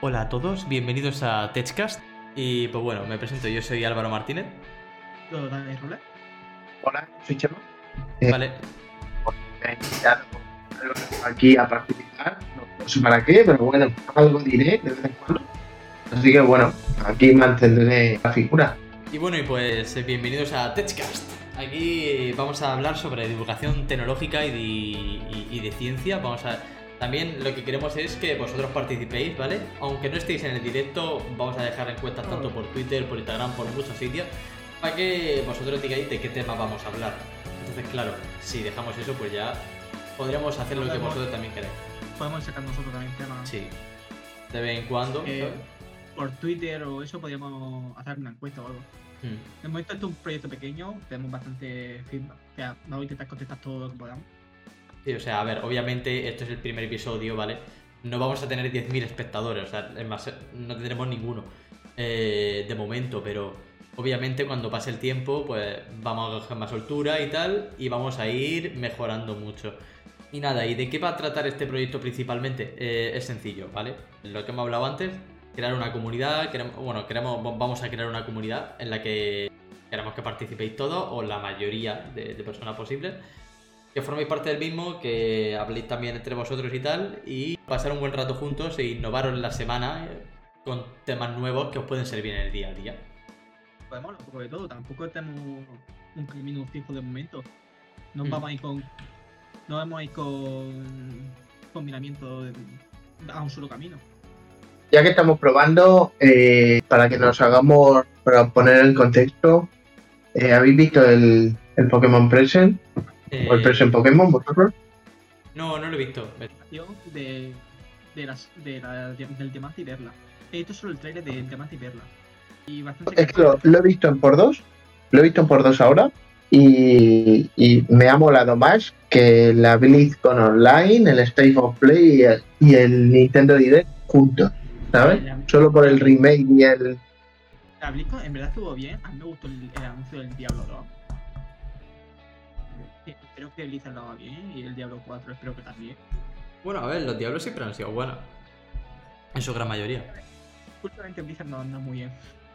Hola a todos, bienvenidos a Techcast. Y pues bueno, me presento, yo soy Álvaro Martínez. Yo, Dani Rula. Hola, soy Chema. Vale, Me han invitado aquí a participar. No, no sé para qué, pero bueno, algo diré de vez en cuando. Así que bueno, aquí mantendré la figura. y bueno, y pues eh, bienvenidos a Techcast. Aquí eh, vamos a hablar sobre divulgación tecnológica y de, y- y de ciencia. Vamos a. También lo que queremos es que vosotros participéis, ¿vale? Aunque no estéis en el directo, vamos a dejar encuestas tanto por Twitter, por Instagram, por muchos sitios, para que vosotros digáis de qué tema vamos a hablar. Entonces, claro, si dejamos eso, pues ya podríamos hacer lo que vosotros también queréis. Podemos sacar nosotros también temas. Sí. De vez en cuando. Eh, por Twitter o eso podríamos hacer una encuesta o algo. Mm. De momento esto es un proyecto pequeño, tenemos bastante feedback. O sea, vamos a intentar contestar todo lo que podamos. O sea, a ver, obviamente esto es el primer episodio, ¿vale? No vamos a tener 10.000 espectadores, o sea, no tendremos ninguno eh, de momento, pero obviamente cuando pase el tiempo, pues vamos a coger más soltura y tal, y vamos a ir mejorando mucho. Y nada, ¿y de qué va a tratar este proyecto principalmente? Eh, es sencillo, ¿vale? Lo que hemos hablado antes, crear una comunidad, queremos, bueno, queremos, vamos a crear una comunidad en la que queremos que participéis todos, o la mayoría de personas posibles que forméis parte del mismo, que habléis también entre vosotros y tal, y pasar un buen rato juntos e innovaros la semana eh, con temas nuevos que os pueden servir en el día a día. Podemos hablar un poco de todo, tampoco tenemos un camino fijo de momento. No Mm. vamos a ir con. No vamos a ir con combinamiento de- a un solo camino. Ya que estamos probando, eh, para que nos hagamos, para poner en contexto, eh, ¿habéis visto el, el Pokémon Present? ¿O el Eh, Present Pokémon vosotros? no, no lo he visto. De, de las, de la, del Diamante y Perla. Esto es solo el trailer de Diamante y Perla. Y bastante. Es que lo, lo he visto en por dos, lo he visto en por dos ahora, y, y me ha molado más que la BlizzCon Online, el State of Play y el, y el Nintendo Direct juntos, ¿sabes? Solo por el remake y el... La BlizzCon en verdad estuvo bien. A mí me gustó el, el anuncio del Diablo 2. Creo que Blizzard lo haga bien y el Diablo 4 espero que también. Bueno, a ver, los diablos siempre han sido buenos. En su gran mayoría. Últimamente Blizzard no anda muy bien.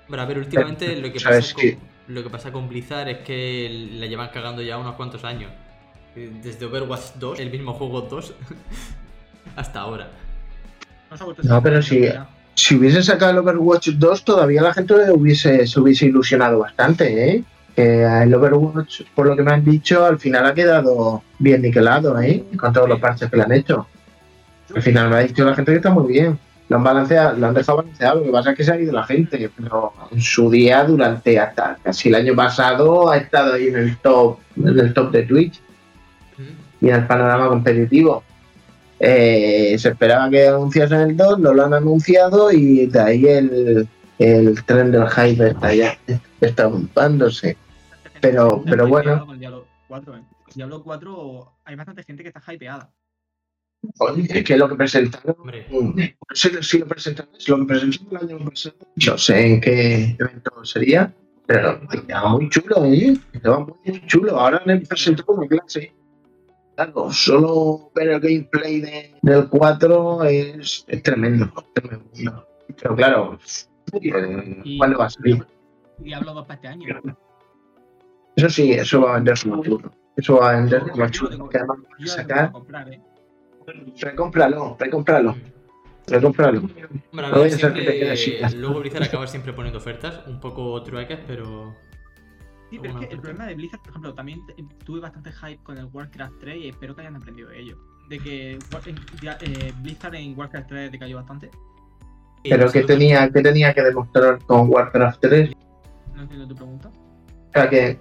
Pero a ver, últimamente lo que ¿Sabes pasa, con, lo que pasa con Blizzard es que le llevan cagando ya unos cuantos años. Eh, Desde Overwatch 2, el mismo juego 2, hasta ahora. No, pero ya. Si hubiese sacado el Overwatch 2, todavía la gente hubiese, se hubiese ilusionado bastante, ¿eh? Que el Overwatch, por lo que me han dicho, al final ha quedado bien niquelado, ¿eh? Con todos los parches que le han hecho. Al final me ha dicho la gente que está muy bien. Lo han balanceado, lo han dejado balanceado. Lo que pasa es que se ha ido la gente, pero en su día, durante hasta casi el año pasado, ha estado ahí en el top, en el top de Twitch y en el panorama competitivo. Eh, se esperaba que anunciasen el 2, no lo han anunciado y de ahí el, el tren del hype está ya está aumentándose. Pero- pero bueno. con Diablo 4, ¿eh? Diablo 4 hay bastante gente que está hypeada. Oye, Es que lo que presentaron, Hombre, si, si lo presentaron, si lo que presentaron el año pasado, no sé en qué evento sería, pero estaba muy chulo, ¿eh? Estaba muy chulo. Ahora han presentado una clase. Claro, solo ver el gameplay de- del 4 es, es tremendo, tremendo. Pero claro, ¿cuándo va a salir? Diablo 2 para este año. Eso sí, eso va a vender como chulo. Eso va a vender como chulo. Que además a lo sacar. ¿eh? Recómpralo, recómpralo, recómpralo. No que luego Blizzard acaba siempre poniendo ofertas, un poco trueques, pero... Sí, pero es que el problema de Blizzard, por ejemplo, también tuve bastante hype con el Warcraft 3 y espero que hayan aprendido de ello. De que eh, Blizzard en Warcraft 3 decayó bastante. Pero que tenía, que tenía que demostrar con Warcraft 3. No entiendo tu pregunta. O sea, que,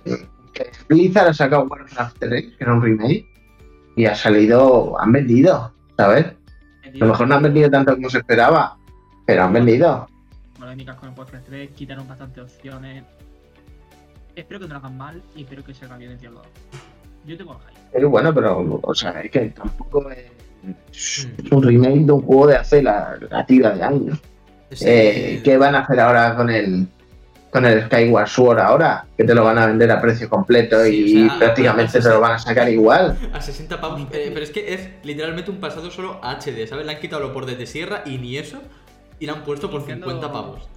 que Blizzard ha sacado Warcraft 3, que era un remake, y ha salido, han vendido, ¿sabes? A lo mejor no han vendido tanto como se esperaba, pero han vendido. Polémicas con el Warcraft 3, quitaron bastantes opciones. Espero que no lo hagan mal y espero que se haga bien el Diablo 2. Yo tengo hype. Pero bueno, pero, o sea, es que tampoco es, es un remake de un juego de hace la, la tira de años. Sí, Eh, ¿Qué van a hacer ahora con el con el Skyward Sword ahora? Que te lo van a vender a precio completo y o sea, prácticamente te lo van a sacar igual. A 60 pavos. eh, pero es que es literalmente un pasado solo HD, ¿sabes? Le han quitado los bordes de sierra y ni eso. y la han puesto por Nintendo- 50 pavos.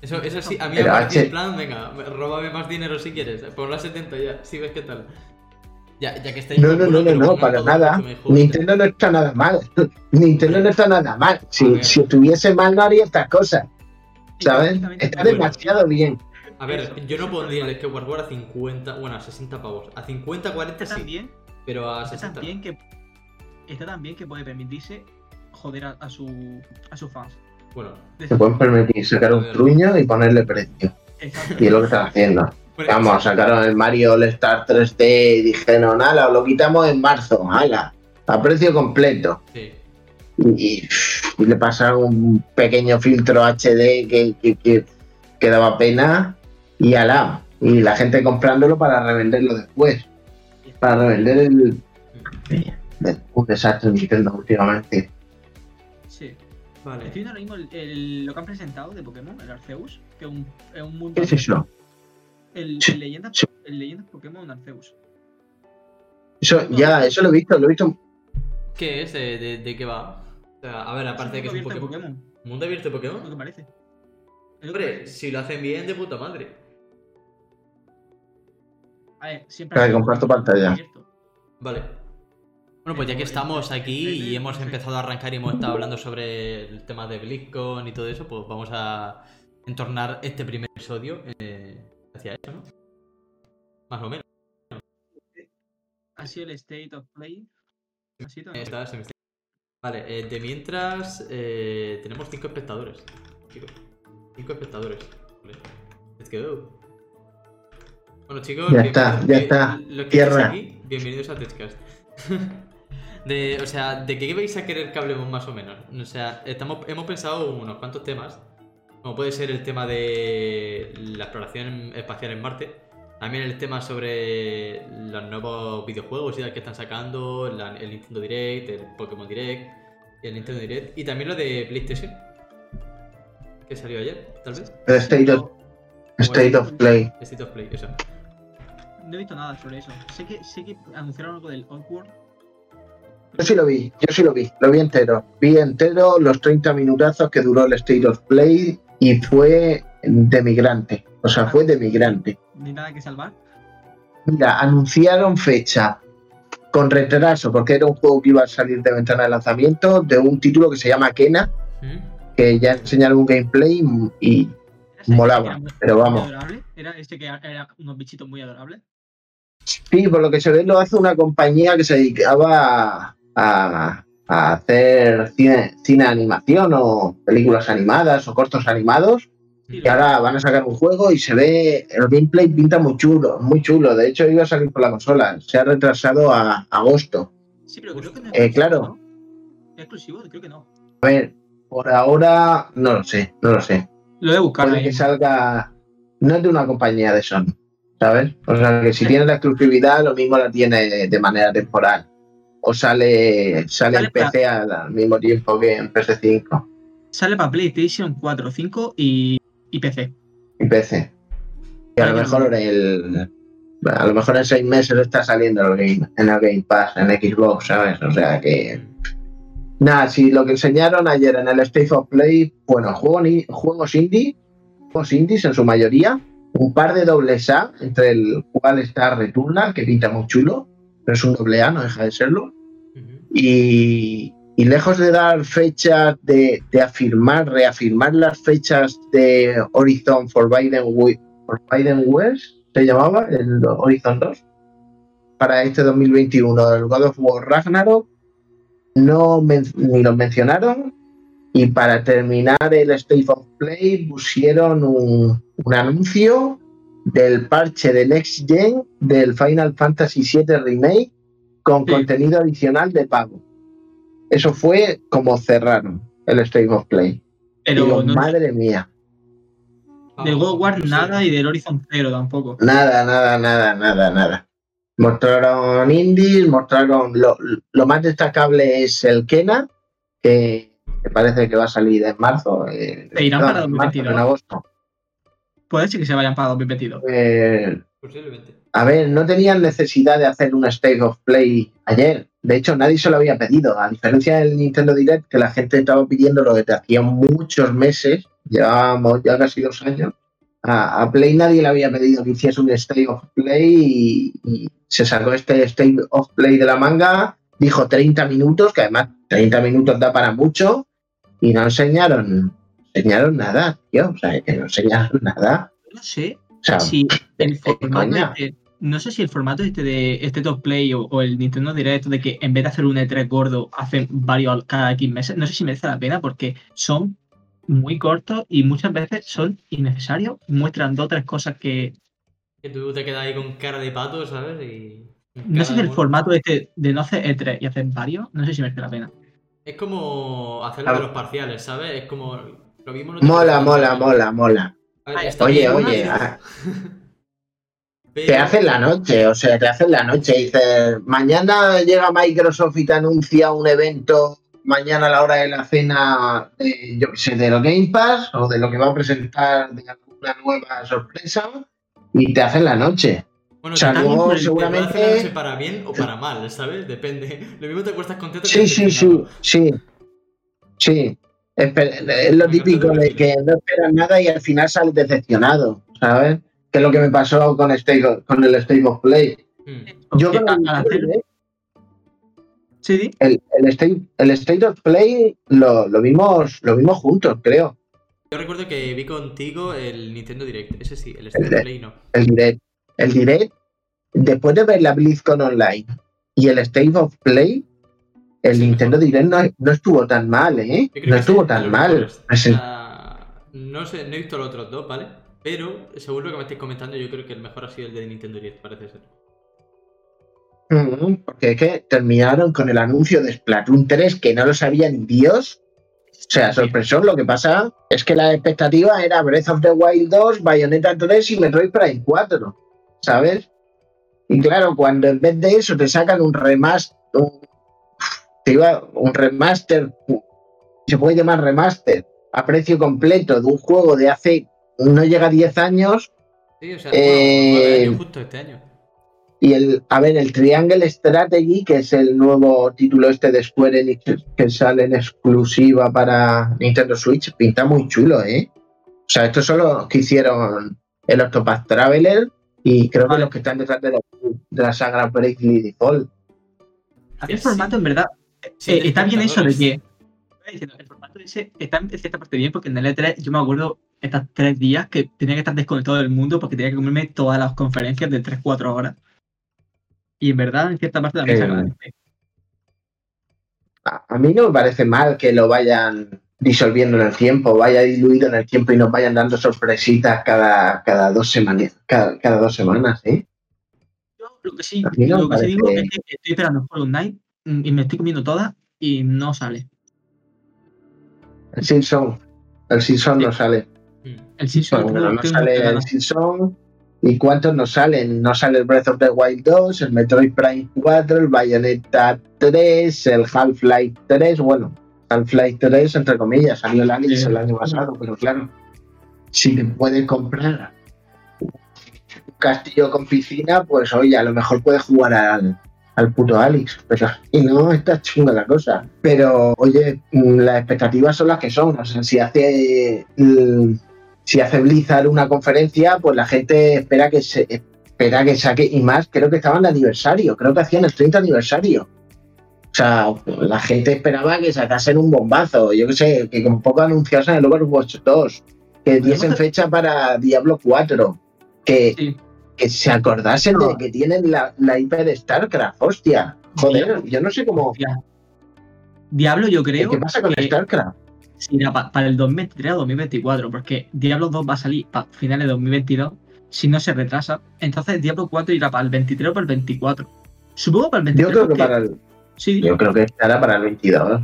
Eso, eso sí, a mí me parece en plan, venga, róbame más dinero si quieres, ponla a 70 ya, si ves qué tal. Ya, ya que estáis No, no, no, no, no, para nada. Nintendo no está nada mal. Nintendo no está nada mal. Si, si estuviese mal no haría estas cosas. ¿Sabes? Está demasiado bien. A ver, Eso, yo no pondría el está Skyward Sword a 50, bueno, a 60 pavos. A 50, 40 Está sí, bien, pero a está 60. tan bien que está tan bien que puede permitirse joder a, a su a sus fans. Bueno, Se pueden permitir sacar un truño y ponerle precio. Exacto. Y es lo que están haciendo. bueno, Vamos, sacaron el Mario All Star 3D y dijeron, ala, lo quitamos en marzo, ala, a precio completo. sí. Y, y le pasaron un pequeño filtro HD que, que, que, que daba pena y ala. Y la gente comprándolo para revenderlo después. Para revender el. Un desastre Nintendo últimamente. Sí. Vale. Estoy viendo ahora mismo el- el- lo que han presentado de Pokémon, el Arceus, que es un, es un mundo. ¿Qué es eso? El, Sí, el leyendas, sí. el leyendas Pokémon Arceus. Eso, ya, eso lo he visto, lo he visto. ¿Qué es? ¿De, de, de qué va? O sea, a ver, aparte de que es un Pokémon. Pokémon. ¿Mundo abierto de Es lo Pokémon? que parece. Hombre, si lo hacen bien, de puta madre. A ver, siempre sido comparto Pokémon pantalla. Vale. Bueno, pues ya que estamos aquí y hemos empezado a arrancar y hemos estado hablando sobre el tema de BlizzCon y todo eso, pues vamos a entornar este primer episodio eh, hacia eso, ¿no? Más o menos. Ha sido el State of Play. Ahí está, se me está- Vale, eh, de mientras eh, tenemos cinco espectadores. Chicos, cinco espectadores. Vale. Let's go. Bueno, chicos, Ya está, ya está. Los que Tierra. aquí, bienvenidos a Techcast. de, o sea, ¿de qué vais a querer que hablemos más o menos? O sea, estamos, hemos pensado unos cuantos temas. Como puede ser el tema de la exploración espacial en Marte. También el tema sobre los nuevos videojuegos y tal que están sacando, la- el Nintendo Direct, el Pokémon Direct el Nintendo Direct. Y también lo de PlayStation, que salió ayer, tal vez. El State of, State of Play. State of Play, eso. No he visto nada sobre eso. Sé que, sé que anunciaron algo del Oddworld. Yo sí lo vi, yo sí lo vi, lo vi entero. Vi entero los 30 minutazos que duró el State of Play y fue de migrante. O sea, fue de migrante. Ni nada que salvar. Mira, anunciaron fecha con retraso, porque era un juego que iba a salir de ventana de lanzamiento, de un título que se llama Kena, ¿Mm? que ya enseñaron un gameplay y Molaba, muy- pero vamos. adorable. Era este que era unos bichitos muy adorables. sí, por lo que se ve lo hace una compañía que se dedicaba a, a hacer cine, cine de animación o películas animadas o cortos animados. Sí, Y ahora van a sacar un juego y se ve, el gameplay pinta muy chulo, muy chulo. De hecho, iba a salir por la consola. Se ha retrasado a agosto. Sí, pero creo que no es Eh, claro. ¿Es exclusivo? Creo que no. A ver, por ahora no lo sé, no lo sé. Lo de buscar Puede ahí. que salga, no es de una compañía de Sony, ¿sabes? O sea, que si tiene la exclusividad, lo mismo la tiene de manera temporal. O sale, sale en PC al al mismo tiempo que en PS5 Sale para PlayStation 4, 5 y, y PC. y PC. Y a lo mejor el, a lo mejor en seis meses está saliendo en el Game, en el Game Pass, en Xbox, ¿sabes? O sea que. Nada, si lo que enseñaron ayer en el State of Play, bueno, juego ni- juegos indie, juegos indies en su mayoría, un par de dobles A, entre el cual está Returnal, que pinta muy chulo, pero es un doble A, no deja de serlo. Y, y lejos de dar fechas, de, de afirmar, reafirmar las fechas de Horizon Forbidden, Wi- Forbidden West, se llamaba, el Horizon 2, para este 2021, el God of War Ragnarok, no men- ni los mencionaron. Y para terminar el State of Play pusieron un, un anuncio del parche de Next Gen del Final Fantasy VII Remake con Sí. contenido adicional de pago. Eso fue como cerraron el State of Play. Pero Digo, no- madre mía. del God of War nada y del Horizon 0 tampoco. Nada, nada, nada, nada, nada. Mostraron indies, mostraron lo, lo más destacable es el Kena, que, que parece que va a salir en marzo. eh, ¿Te irán no, para en marzo, 2022? en agosto. Puede ser que se vayan para 2022. Eh, Posiblemente. a ver, no tenían necesidad de hacer un State of Play ayer. De hecho, nadie se lo había pedido. A diferencia del Nintendo Direct, que la gente estaba pidiéndolo desde hacía muchos meses, llevábamos ya casi dos años. A, a Play nadie le había pedido que hiciese un State of Play y, y se sacó este State of Play de la manga. Dijo 30 minutos, que además 30 minutos da para mucho, y no enseñaron, enseñaron nada, tío. O sea, que no enseñaron nada. No sé O sea, si el ¿qué formato este- no sé si el formato este de este top play o, o el Nintendo Direct de que en vez de hacer un E3 gordo hacen varios cada X meses, no sé si merece la pena porque son muy cortos y muchas veces son innecesarios, muestran dos o tres cosas que Que tú te quedas ahí con cara de pato, ¿sabes? Y. no sé si el formato este de no hacer E3 y hacer varios, no sé si merece la pena. Es como hacerlo A de ver. los parciales, ¿sabes? Es como. Lo te Mola, mola, mola, mola. Oye, Oye, bien, oye, pero- ah, te hacen la noche, o sea, te hacen la noche. Dices, mañana llega Microsoft y te anuncia un evento mañana a la hora de la cena, de, yo qué sé, de los Game Pass o de lo que va a presentar de alguna nueva sorpresa y te hacen la noche. Bueno, O sea, te- luego te seguramente- la noche para bien o para mal, ¿sabes? Depende. Lo mismo te acuestas contento que Sí, sí, sí, decepcionado. sí. Es lo típico de que no esperas nada y al final sales decepcionado, ¿sabes? Que es lo que me pasó con, State, con el State of Play. Mm. Yo con el, sí, sí, el, el State, el State of Play lo, lo vimos lo vimos juntos, creo. Yo recuerdo que vi contigo el Nintendo Direct. Ese sí, el State El of Play no. El direct. El direct, después de ver la BlizzCon Online y el State of Play, el Nintendo. Direct no, no estuvo tan mal, ¿eh? No estuvo tan mal. sea, no sé, no he visto los otros dos, ¿vale? Pero según lo que me estáis comentando, yo creo que el mejor ha sido el de Nintendo Direct, parece ser. Mm, Porque es que terminaron con el anuncio de Splatoon 3 que no lo sabía ni Dios. O sea, sorpresón, lo que pasa es que la expectativa era Breath of the Wild 2, Bayonetta 3 y Metroid Prime 4, ¿sabes? Y claro, cuando en vez de eso te sacan un remaster, un, iba- un remaster, se puede llamar remaster, a precio completo de un juego de hace, no llega a 10 años, Sí, o sea, Eh, años justo este año. Y el, a ver, el Triangle Strategy, que es el nuevo título este de Square Enix que sale en exclusiva para Nintendo Switch, pinta muy chulo, ¿eh? O sea, estos son los que hicieron el Octopath Traveler y creo que los que están detrás de la, de la saga Bravely Default. A mí el Sí. formato, en verdad, Sí, eh, está bien eso de que. El formato ese está en cierta parte bien porque en el E3 yo me acuerdo estas tres días que tenía que estar desconectado del mundo porque tenía que comerme todas las conferencias de 3-4 horas. Y en verdad, en cierta parte también se Eh, agradece. A, a mí no me parece mal que lo vayan disolviendo en el tiempo, vaya diluido en el tiempo y nos vayan dando sorpresitas cada, cada dos semanas, cada, cada dos semanas, ¿eh? Yo lo que sí, lo que sí digo es que estoy esperando Hollow Knight mm, y me estoy comiendo todas y no sale. El Simpson, el Simpson no sale. Mm. El Simpson Bueno, no sale el ganas. Simpson. ¿Y cuántos no salen? No sale el Breath of the Wild 2, el Metroid Prime 4, el Bayonetta 3, el Half-Life 3. Bueno, Half-Life 3, entre comillas, salió el Alex Sí. el año pasado, pero claro, si te puedes comprar un castillo con piscina, pues oye, a lo mejor puedes jugar al, al puto Alex, pero y no está chunga la cosa. Pero oye, mm, las expectativas son las que son. O sea, si hace mm, si hace Blizzard una conferencia, pues la gente espera que se espera que saque y más. Creo que estaban de aniversario, creo que hacían el 30 aniversario. O sea, la gente esperaba que sacasen un bombazo. Yo que sé, que con poco anunciasen el Overwatch 2, que diesen fecha para Diablo 4, que, Sí. Que se acordasen No. de que tienen la, la IP de StarCraft, hostia. Joder, yo no sé cómo. Diablo, yo creo ¿Qué pasa con que StarCraft? si era pa- para el 2023 o 2024, porque Diablo 2 va a salir para finales de 2022 si no se retrasa. Entonces Diablo 4 irá para el 23 o para el 24. Supongo para el 23. Yo creo que porque- para el, Sí, yo creo que estará para el 22.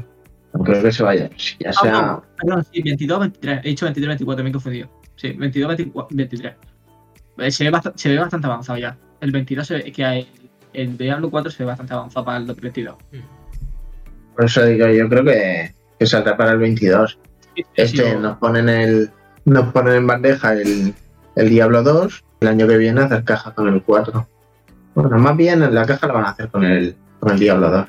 No creo que se vaya. Si ya Ah, sea. no, perdón, sí, 22 23. He dicho 23 24, me he confundido. Sí, 22 24, 23. Eh, Se ve, bastante, se ve bastante avanzado ya. El 22 se ve que hay, el Diablo 4 se ve bastante avanzado para el 2022. Por eso digo, yo creo que, que saldrá para el 22. Sí, Este sí, nos ponen el. Nos ponen en bandeja el, el Diablo 2, el año que viene hacer caja con el 4. Bueno, más bien en la caja la van a hacer con el, con el Diablo 2.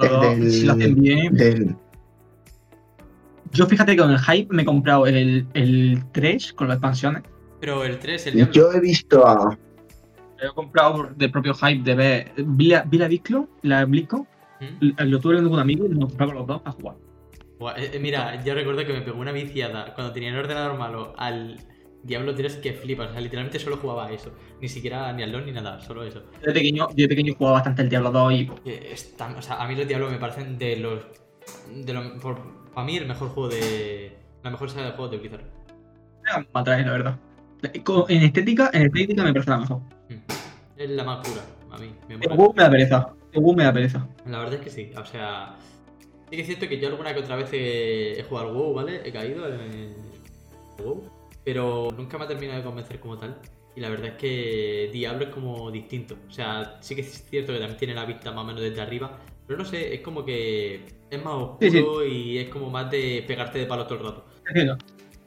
Diablo 2, Del- si lo hacen bien. del- Yo fíjate que con el hype me he comprado el, el 3 con las expansiones. Pero el 3, el Diablo. yo he visto a. Lo he comprado del propio hype de ver. Vi la, vi la Biclo, la Blico, ¿Mm? lo tuve con un amigo y nos compramos los dos a jugar. Buah, eh, eh, mira, yo recuerdo que me pegó una viciada cuando tenía el ordenador malo al Diablo 3 que flipas. O sea, literalmente solo jugaba a eso. Ni siquiera ni al LoL ni nada, solo eso. Yo de pequeño, yo de pequeño jugaba bastante el Diablo 2 y Que es tan- o sea, a mí los Diablos me parecen de los. De los por, para mí, el mejor juego de. La mejor saga de juegos de Blizzard. atrás, la verdad. En estética, en estética me parece la mejor. Mm. Es la más pura, a mí. Me El me da pereza. El WoW me da pereza. La verdad es que sí, o sea. Sí que es cierto que yo alguna que otra vez he, he jugado al WoW, ¿vale? He caído en el WoW, pero nunca me ha terminado de convencer como tal. Y la verdad es que Diablo es como distinto. O sea, sí que es cierto que también tiene la vista más o menos desde arriba, pero no sé, es como que es más oscuro Sí, sí. y es como más de pegarte de palo todo el rato. Entiendo.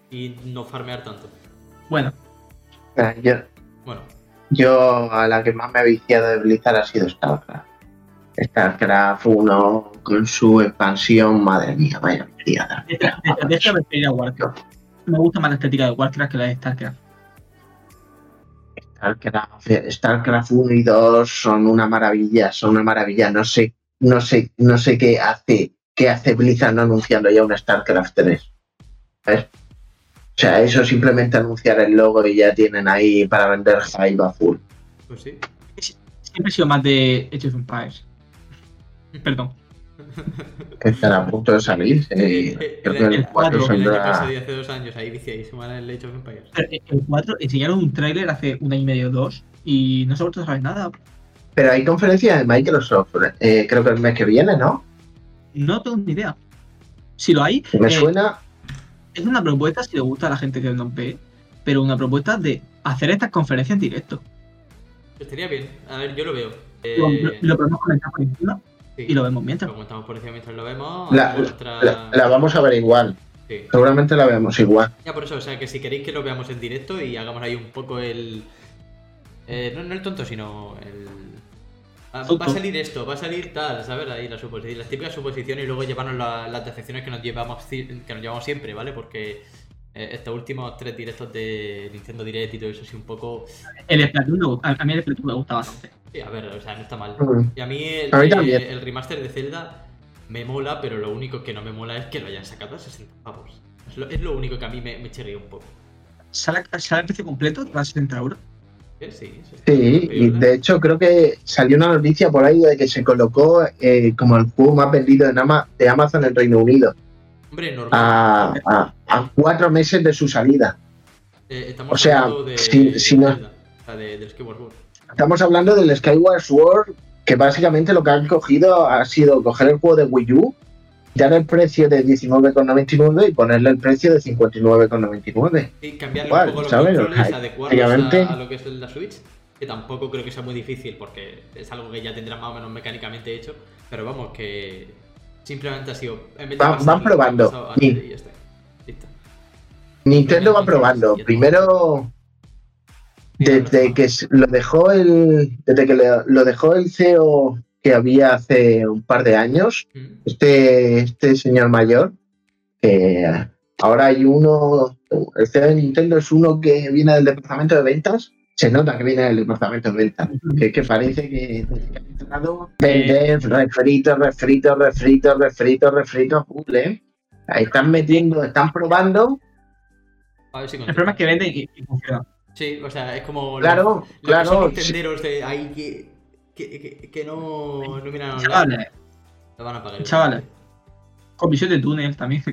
Y no farmear tanto. Bueno, eh, Yo, Bueno, yo a la que más me ha viciado de Blizzard ha sido StarCraft. StarCraft 1 con su expansión, madre mía, vaya viciada. de de estrategia preferiría Warcraft. Me gusta más la estética de Warcraft que la de StarCraft. StarCraft, StarCraft 1 y 2 son una maravilla, son una maravilla. No sé, no sé, no sé qué hace, qué hace Blizzard no anunciando ya un StarCraft 3. ¿Sabes? O sea, eso simplemente anunciar el logo y ya tienen ahí para vender hype a full. pues sí. Siempre he sido más de Age of Empires. Perdón. Que están a punto de salir. eh, creo que el el 4 cuatro, El año saldrá. pasado y hace dos años ahí viciadísimo en el Age of Empires. Pero El 4 enseñaron un tráiler hace un año y medio o dos y no se ha vuelto a saber nada. Pero hay conferencia de Microsoft, eh, creo que el mes que viene, ¿no? No tengo ni idea. Si lo hay, Me eh, suena. es una propuesta si le gusta a la gente que no ve, pero una propuesta de hacer estas conferencias en directo. Estaría bien, a ver, yo lo veo. Lo, Eh, lo podemos comentar por encima sí. y lo vemos mientras. Lo comentamos por encima mientras lo vemos. La, nuestra- la- la vamos a ver igual. Sí. Seguramente la vemos igual. Ya por eso, o sea, que si queréis que lo veamos en directo y hagamos ahí un poco el... eh, no, no el tonto, sino el... Ah. Va a salir esto, va a salir tal, ¿sabes? Ahí las, típicas suposiciones y luego llevarnos la- las decepciones que nos llevamos que nos llevamos siempre, ¿vale? Porque eh, estos últimos tres directos de Nintendo Direct y todo eso sí un poco... El Splatoon, a mí el Splatoon me gusta bastante. Sí, a ver, o sea, no está mal. Y a mí el, A mí también. el remaster de Zelda me mola, pero lo único que no me mola es que lo hayan sacado a 60 pavos. Es lo, es lo único que a mí me, me chirría un poco. ¿Sale, sale el precio completo? ¿Va a 70 euros? Sí, sí. Sí, y de hecho creo que salió una noticia por ahí de que se colocó eh, como el juego más vendido de Amazon en Reino Unido Hombre, normal. a, a- a cuatro meses de su salida. Eh, estamos o sea, de, si- de si no- de, Skyward Sword. Estamos hablando del Skyward Sword, que básicamente lo que han cogido ha sido coger el juego de Wii U, dar el precio de 19,99 y ponerle el precio de 59,99. Y cambiarle Igual, un poco los ¿sabes? controles, Ay, adecuarlos a, a lo que es la Switch, que tampoco creo que sea muy difícil porque es algo que ya tendrán más o menos mecánicamente hecho, pero vamos, que simplemente ha sido... En vez de Van- van probando. pasado Sí. antes y ya está. Listo. Nintendo va probando. Primero, desde que lo dejó el, desde que lo dejó el CEO que había hace un par de años, Mm. este, este señor mayor, que ahora hay uno, el CEO de Nintendo es uno que viene del departamento de ventas, se nota que viene del departamento de ventas, que, que parece que que ha entrado, vender refritos, refritos, refritos, refritos, refritos, ¿eh? Ahí están metiendo, están probando, A ver si El problema es que vende y, y funciona. Sí, o sea, es como... los- claro, los que son claro, sí. nintenderos de ahí que, que, que- que no, no miran a Chavales, lo van a pagar. Chavales. con visión de túnel también.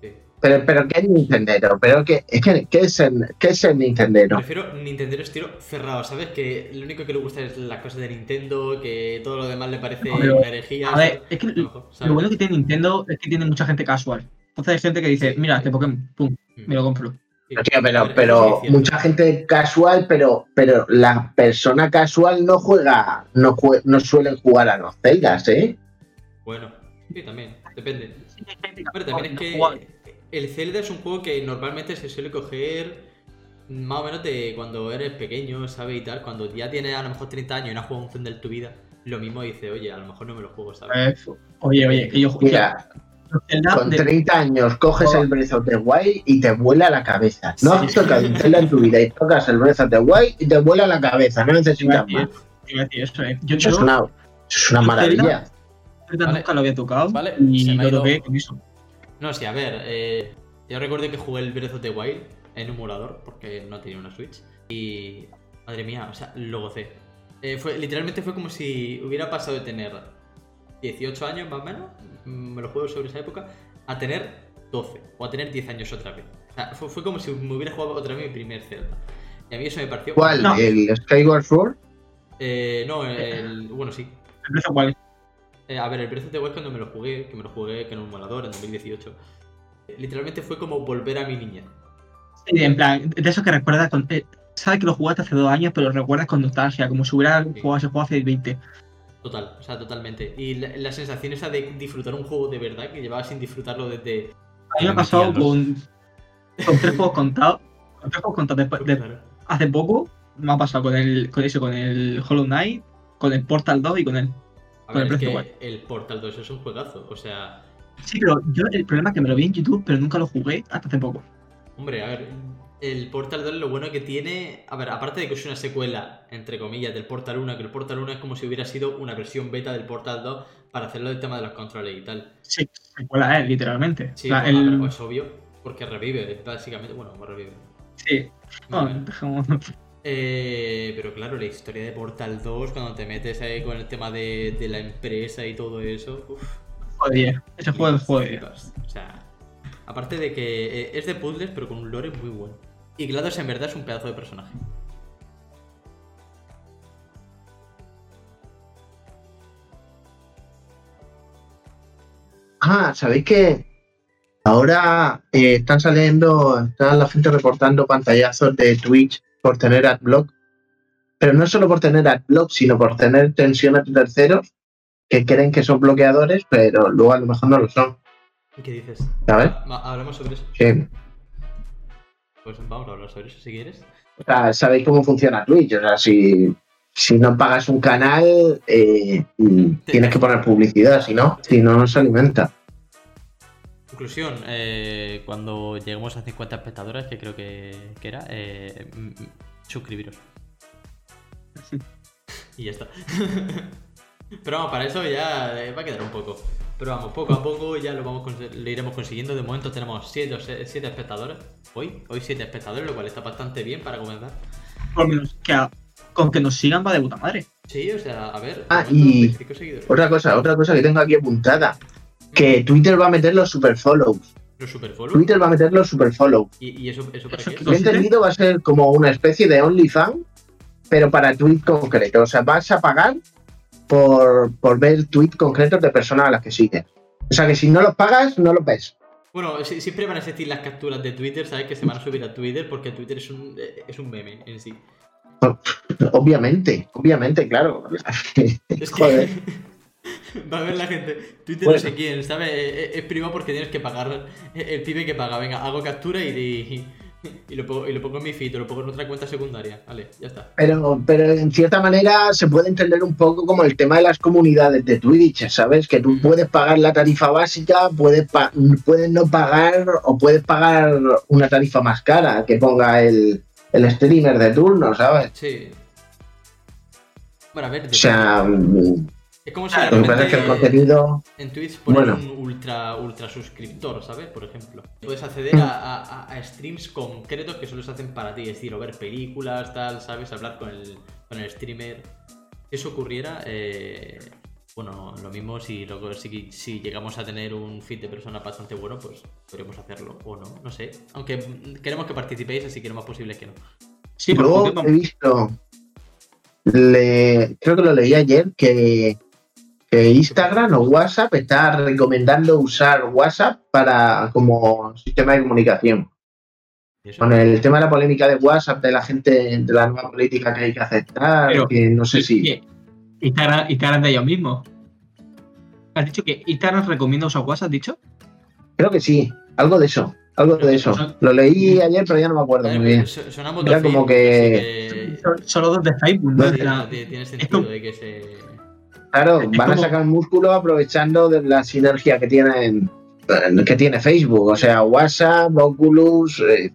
Sí. Pero, pero ¿qué es Nintendero? Pero ¿qué, es que, ¿qué, es el, ¿Qué es el Nintendero? Prefiero Nintendo estilo cerrado, ¿sabes? Que lo único que le gusta es las cosas de Nintendo, que todo lo demás le parece No, pero, una herejía. A ver, es que lo mejor, ¿sabes? lo bueno que tiene Nintendo es que tiene mucha gente casual. Entonces hay gente que dice, Sí. mira, este Pokémon, pum, Mm. me lo compro. Sí. Tío, A pero, mucha gente casual, pero, pero la persona casual no juega, no, jue- no suelen jugar a los Zeldas, ¿eh? Bueno, sí, también, depende. Pero también es que el Zelda es un juego que normalmente se suele coger más o menos de cuando eres pequeño, ¿sabes? Y tal, cuando ya tienes a lo mejor 30 años y no has jugado un Zelda en tu vida, lo mismo dice, oye, a lo mejor no me lo juego, ¿sabes? Eh, oye, oye, que yo Mira, yo- con de- 30 años coges el Breath of the Wild y te vuela la cabeza. No Sí. has tocado un Zelda en tu vida y tocas el Breath of the Wild y te vuela la cabeza. No necesitas más. eso, eh. Yo, es una, es una maravilla. Zelda Vale. nunca lo había tocado Vale, y se me ha lo toqué con eso. No, sí, a ver, eh, yo recuerdo que jugué el Breath of the Wild en emulador, porque no tenía una Switch, y madre mía, o sea, lo gocé. Eh, fue, literalmente fue como si hubiera pasado de tener 18 años más o menos, mm, me lo juego sobre esa época, a tener 12, o a tener 10 años otra vez. O sea, fue, fue como si me hubiera jugado otra vez mi primer Zelda. Y a mí eso me pareció... ¿Cuál? No. ¿El Skyward Sword? Eh, no, el... Bueno, sí. El the Wild. Eh, a ver, el of the Wild cuando me lo jugué, que me lo jugué en un emulador en 2018, eh, literalmente fue como volver a mi niñez. Sí, en plan, de eso que recuerdas con. eh, sabes que lo jugaste hace dos añños, pero lo recuerdas con nostalgia, como si hubiera jugado ese juego hace 20. Total, o sea, totalmente. Y la, la sensación esa de disfrutar un juego de verdad, que llevaba sin disfrutarlo desde... A mí me ha pasado con, con tres juegos contados. Con tres juegos contados después de- Claro. hace poco. Me ha pasado con el, con eso, con el Hollow Knight, con el Portal 2 y con el. A con ver, el es que el Portal 2 es un juegazo, o sea... Sí, pero yo el problema es que me lo vi en YouTube, pero nunca lo jugué hasta hace poco. Hombre, a ver, el Portal 2 lo bueno que tiene... A ver, aparte de que es una secuela, entre comillas, del Portal 1, que el Portal 1 es como si hubiera sido una versión beta del Portal 2 para hacerlo del tema de los controles y tal. Sí, secuela es, literalmente. Sí, O sea, bueno, a el- ver, es obvio, porque revive, básicamente... Bueno, como revive. sí. No, dejamos- Eh, pero claro, la historia de Portal 2, cuando te metes ahí con el tema de, de la empresa y todo eso, uff, Joder, ese juego es joder. O sea, aparte de que eh, es de puzzles, pero con un lore muy bueno. Y GLaDOS en verdad es un pedazo de personaje. Ah, ¿sabéis que ahora eh, están saliendo, está la gente reportando pantallazos de Twitch por tener adblock? Pero no solo por tener adblock, sino por tener tensiones de terceros que creen que son bloqueadores, pero luego a lo mejor no lo son. ¿Qué dices? ¿Sabes? Hablamos sobre eso. Sí. Pues vamos a hablar sobre eso si quieres. O sea, sabéis cómo funciona Twitch. O sea, si, si no pagas un canal, eh, tienes que poner publicidad, si no, si no, no se alimenta. Conclusión, eh, cuando lleguemos a 50 espectadores, que creo que, que era, eh, mm, mm, suscribiros. Y ya está. Pero vamos, para eso ya eh, va a quedar un poco. Pero vamos, poco a poco ya lo, vamos lo iremos consiguiendo. De momento tenemos 7 espectadores. Hoy, hoy 7 espectadores, lo cual está bastante bien para comenzar. Por lo menos que a- con que nos sigan va de puta madre. Sí, o sea, a ver. Ah, y- 25 seguidores. Otra cosa, otra cosa que tengo aquí apuntada. Que Twitter va a meter los super follows. Los superfollow. Twitter va a meter los super follows. ¿Y, y eso, eso para Eso qué? Lo he entendido va a ser como una especie de OnlyFans, pero para tweet concreto. O sea, vas a pagar por, por ver tweets concretos de personas a las que sigues. O sea que si no los pagas, no los ves. Bueno, si- siempre van a existir las capturas de Twitter, ¿sabes? Que se van a subir a Twitter porque Twitter es un, eh, es un meme en sí. Obviamente, obviamente, claro. Es que Joder. va a ver la gente. Twitter Bueno. no sé quién, ¿sabes? Eh, eh, Es privado porque tienes que pagar. El pibe que paga, venga, hago captura y, y, lo, pongo, y lo pongo en mi feed, lo pongo en otra cuenta secundaria. Vale, ya está. Pero, pero en cierta manera se puede entender un poco como el tema de las comunidades de Twitch, ¿sabes? Que tú puedes pagar la tarifa básica, puedes, pa- puedes no pagar o puedes pagar una tarifa más cara que ponga el, el streamer de turno, ¿sabes? Sí. Bueno, a ver, O sea, es como si lo que pasa es que el contenido... en Twitch ponen Bueno. un ultra, ultra suscriptor, ¿sabes? Por ejemplo. Puedes acceder a, a- a streams concretos que solo se hacen para ti, es decir, o ver películas, tal, ¿sabes? Hablar con el, con el streamer. Si eso ocurriera, eh, bueno, lo mismo si, lo- si, si llegamos a tener un feed de personas bastante bueno, pues podríamos hacerlo, o no, no sé. Aunque mm, queremos que participéis, así que lo más posible es que no. Sí, Luego he visto, le, creo que lo leí ayer, que, que Instagram o WhatsApp está recomendando usar WhatsApp para como sistema de comunicación. Con el tema de la polémica de WhatsApp, de la gente, de la nueva política que hay que aceptar, Pero- que no sé si... Instagram, Instagram de ellos mismos. ¿Has dicho que Instagram recomienda usar WhatsApp, has dicho? Creo que sí, algo de eso. Algo de eso. son- Lo leí ayer, pero ya no me acuerdo Eh, muy bien. muy Era de como Facebook, que- que- Son, son los dos de Facebook, ¿no? Sí, tiene sentido de que se. Claro, Es van a sacar músculo aprovechando de la sinergia que tienen que tiene Facebook, o sea, WhatsApp, Oculus, eh,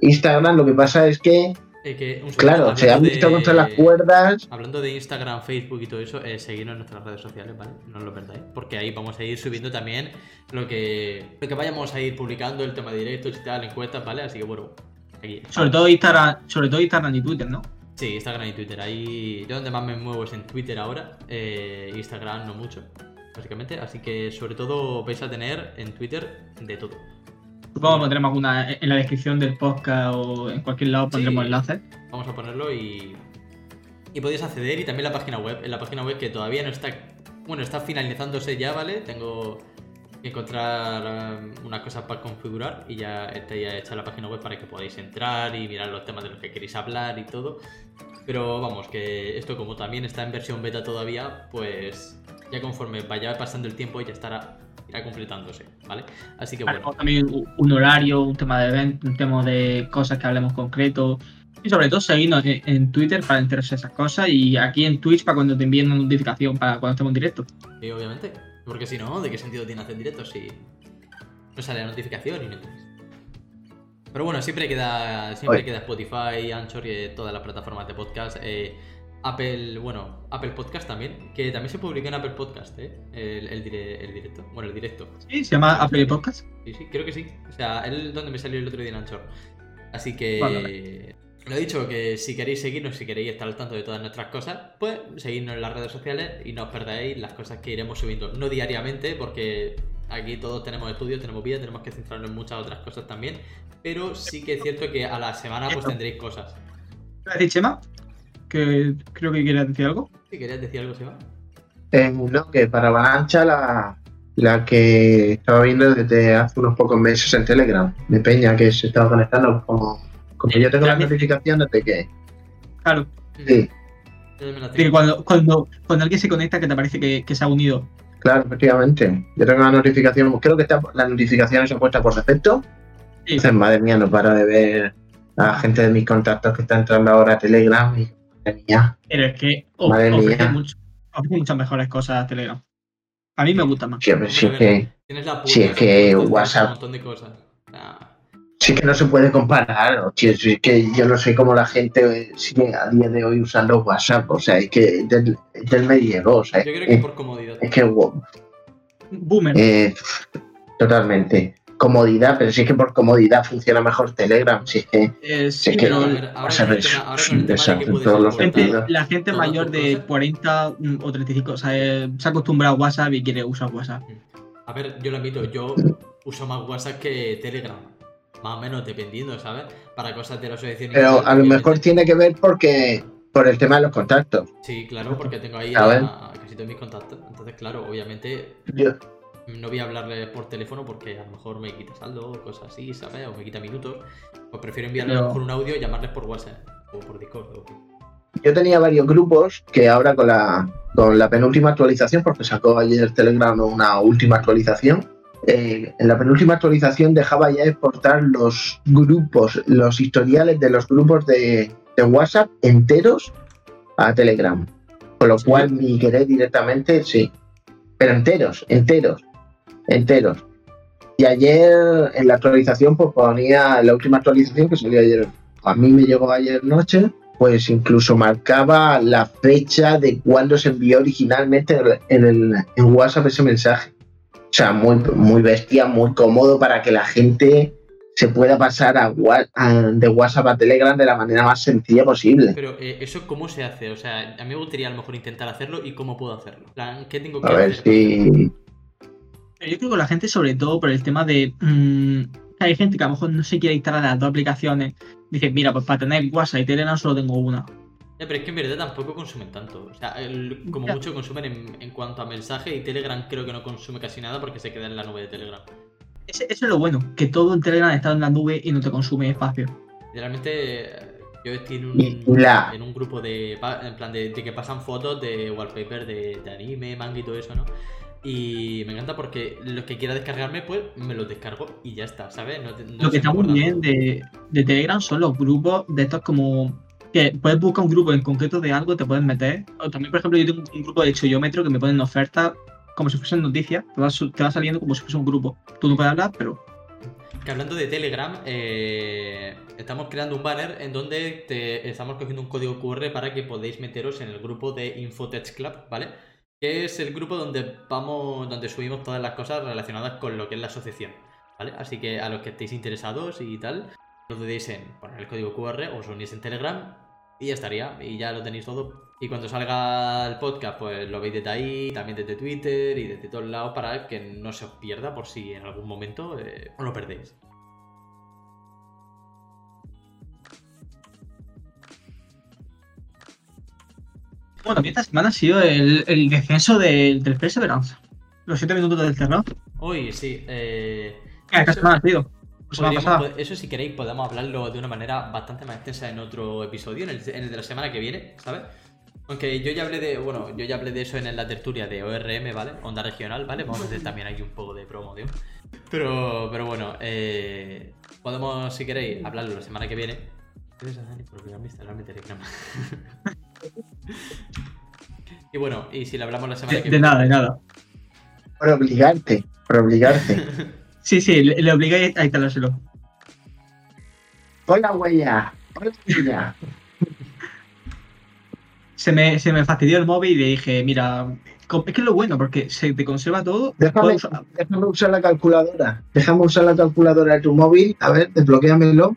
Instagram. Lo que pasa es que, eh, que un segundo, claro, se han visto de- contra las cuerdas. Hablando de Instagram, Facebook y todo eso, eh, seguidnos en nuestras redes sociales, ¿vale? No os lo perdáis, porque ahí vamos a ir subiendo también lo que, lo que vayamos a ir publicando, el tema de directos y tal, encuestas, ¿vale? Así que bueno, aquí. sobre todo Instagram, sobre todo Instagram y Twitter, ¿no? Sí, Instagram y Twitter. Ahí yo donde más me muevo es en Twitter ahora. eh, Instagram no mucho, básicamente. Así que sobre todo vais a tener en Twitter de todo. Supongo que pondremos alguna en la descripción del podcast o en cualquier lado pondremos Sí. enlaces. Vamos a ponerlo y. Y podéis acceder y también la página web. En la página web que todavía no está. Bueno, está finalizándose ya, ¿vale? Tengo encontrar um, unas cosas para configurar y ya está ya hecha la página web para que podáis entrar y mirar los temas de los que queréis hablar y todo. Pero vamos, que esto como también está en versión beta todavía, pues ya conforme vaya pasando el tiempo ya estará irá completándose, ¿vale? Así que bueno. También un horario, un tema de evento, un tema de cosas que hablemos concreto. Y sobre todo seguirnos en Twitter para enterarse de esas cosas y aquí en Twitch para cuando te envíen una notificación para cuando estemos en directo. Sí, obviamente. Porque si no, ¿de qué sentido tiene hacer directos si no sale la notificación y no tienes? Pero bueno, siempre queda, siempre Oye. queda Spotify, Anchor y todas las plataformas de podcast. eh, Apple, bueno, Apple Podcast también, que también se publicó en Apple Podcast, ¿eh? El, el, dire- el directo. Bueno, el directo. Sí, se llama Apple Podcast. Sí, sí, creo que sí. O sea, él donde me salió el otro día en Anchor. Así que. Vale, Lo he dicho, que si queréis seguirnos, si queréis estar al tanto de todas nuestras cosas, pues seguidnos en las redes sociales y no os perdáis las cosas que iremos subiendo. No diariamente, porque aquí todos tenemos estudios, tenemos vida, tenemos que centrarnos en muchas otras cosas también. Pero sí que es cierto que a la semana pues tendréis cosas. ¿Qué decir, Chema? Que creo que quieras decir algo. Si querías decir algo, Seba. Eh, no, que para Avalancha la, la que estaba viendo desde hace unos pocos meses en Telegram, de Peña, que se estaba conectando como, como yo tengo las notificaciones de que Claro, sí, de cuando, cuando, cuando alguien se conecta que te parece que, que se ha unido. claro, efectivamente. Yo tengo la notificación, creo que está, las notificaciones son puestas por defecto. Sí. Entonces, madre mía, no paro de ver a la gente de mis contactos que está entrando ahora a Telegram y madre mía. Pero es que o- Madre ofrece, mía. mucho- ofrece muchas mejores cosas a Telegram. A mí me gusta más. Sí, si es que, Tienes la Sí, es que tienes un WhatsApp- montón de cosas. Sí que no se puede comparar. o si- es que yo no sé cómo la gente sigue a día de hoy usando WhatsApp. O sea, es que es del, es del medievo. O sea, yo creo es, que por comodidad. es que wow, Boomer. Eh, totalmente. Comodidad, pero sí que por comodidad funciona mejor Telegram. Si es que Eh, sí, sí, que pero a no, ver, ahora o sea, con el es tema- ahora un con el tema de que desastre en puedes todos los importar- gente- sentidos. la gente mayor de cosas. 40 mm, o 35 o sea, eh, se ha acostumbrado a WhatsApp y quiere usar WhatsApp. A ver, yo lo admito, yo uso más WhatsApp que Telegram. Más o menos dependiendo, ¿sabes? Para cosas de la asociación. Pero a lo mejor tiene que ver porque por el tema de los contactos. Sí, claro, porque tengo ahí A a, casi todos mis contactos. Entonces, claro, obviamente Yo, no voy a hablarle por teléfono porque a lo mejor me quita saldo o cosas así, ¿sabes? O me quita minutos. Pues prefiero enviarle a lo Pero- mejor un audio y llamarles por WhatsApp o por Discord. o- yo tenía varios grupos que ahora con la, con la penúltima actualización, porque sacó ayer Telegram una última actualización, eh, en la penúltima actualización dejaba ya exportar los grupos, los historiales de los grupos de, de WhatsApp enteros a Telegram. Con lo cual migré directamente, sí. Pero enteros, enteros, enteros. Y ayer en la actualización, pues ponía la última actualización que salió ayer. A mí me llegó ayer noche, pues incluso marcaba la fecha de cuando se envió originalmente en, el, en WhatsApp ese mensaje. O sea, muy, muy bestia, muy cómodo para que la gente se pueda pasar a, Wha- a- de WhatsApp a Telegram de la manera más sencilla posible. Pero, eh, ¿eso cómo se hace? O sea, a mí me gustaría a lo mejor intentar hacerlo y cómo puedo hacerlo. ¿Qué tengo que A ver hacer? si. Yo creo que la gente, sobre todo por el tema de. mm, hay gente que a lo mejor no se quiere instalar las dos aplicaciones. Dice, mira, pues para tener WhatsApp y Telegram solo tengo una. Ya, pero es que en verdad tampoco consumen tanto. O sea, el- como Ya. mucho consumen en, en cuanto a mensaje y Telegram creo que no consume casi nada porque se queda en la nube de Telegram. Ese- eso es lo bueno, que todo en Telegram está en la nube y no te consume espacio. Literalmente, eh, yo estoy en un, en un grupo de, en plan de, de que pasan fotos de wallpaper de, de anime, manga y todo eso, ¿no? Y me encanta porque los que quiera descargarme, pues me los descargo y ya está, ¿sabes? No te- no Lo que está muy bien de, de Telegram son los grupos de estos como que puedes buscar un grupo en concreto de algo, te puedes meter. O también, por ejemplo, yo tengo un grupo de Choyómetro que me ponen ofertas como si fuesen noticias, te va, saliendo como si fuese un grupo. Tú no puedes hablar, pero Que hablando de Telegram, eh, estamos creando un banner en donde estamos cogiendo un código QR para que podáis meteros en el grupo de Infotech Club, ¿vale? Que es el grupo donde vamos, donde subimos todas las cosas relacionadas con lo que es la asociación, ¿vale? Así que a los que estéis interesados y tal, no dudéis en poner el código QR, os unís en Telegram y ya estaría, y ya lo tenéis todo. Y cuando salga el podcast, pues lo veis desde ahí, también desde Twitter y desde todos lados para que no se os pierda por si en algún momento eh, os lo perdéis. bueno, también esta semana ha sido el, el descenso del, del Perseverance. Los 7 minutos del terror. Hoy sí, eh, Ah, Esta semana ha sido. Podríamos- po- eso si queréis podemos hablarlo de una manera bastante más extensa en otro episodio, en el, en el de la semana que viene, ¿sabes? Aunque yo ya hablé de, bueno, yo ya hablé de eso en la tertulia de ORM, ¿vale? Onda regional, ¿vale? Vamos a hacer también aquí un poco de promoción. Pero, pero bueno, eh, podemos, si queréis, hablarlo la semana que viene. Gracias a Dani por obligarme a instalarme Telegram. y bueno, y si lo hablamos la semana De, que de viene. nada, de nada. Por obligarte, por obligarte. Sí, sí, le, le obligué a instalárselo. Hola, huella. Hola, huella. Se me, se me fastidió el móvil y le dije, mira, es que es lo bueno, porque se te conserva todo. Déjame, usar- déjame usar la calculadora. Déjame usar la calculadora de tu móvil. A ver, desbloquéamelo.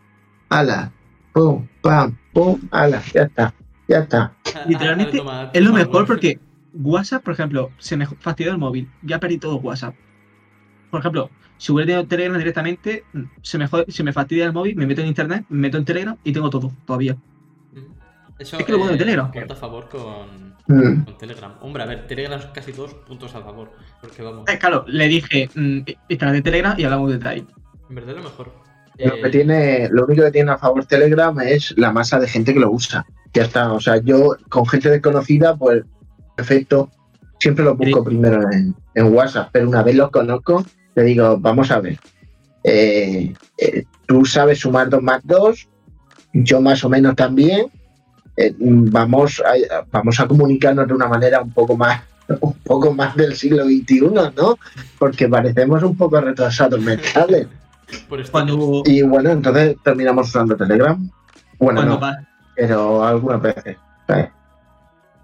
Ala. Pum, pam, pum. Ala. Ya está. Ya está. Literalmente, Toma- Es lo mejor porque WhatsApp, por ejemplo, se me fastidió el móvil. Ya perdí todo WhatsApp. Por ejemplo, si hubiera tenido Telegram directamente, mm, se me, jode- se me fastidia el móvil, me meto en internet, me meto en Telegram y tengo todo todavía. Eso, Es que lo bueno de eh, Telegram. punto a favor con, Mm. con Telegram. Hombre, a ver, Telegram casi todos puntos a favor. Porque vamos, Eh, claro, le dije, mm, de Telegram y hablamos de ahí. en verdad es lo mejor. Lo, Eh, que tiene, lo único que tiene a favor Telegram es la masa de gente que lo usa. Ya está. O sea, yo con gente desconocida, pues perfecto. Siempre lo busco Sí. primero en, en WhatsApp, pero una vez los conozco, te digo, vamos a ver. eh, eh, tú sabes sumar 2 más 2, yo más o menos también. eh, vamos, a, vamos a comunicarnos de una manera un poco más un poco más del siglo XXI, ¿no? Porque parecemos un poco retrasados mentales. por estilos. Cuando, Y bueno, entonces terminamos usando Telegram. Bueno, no, pero algunas veces.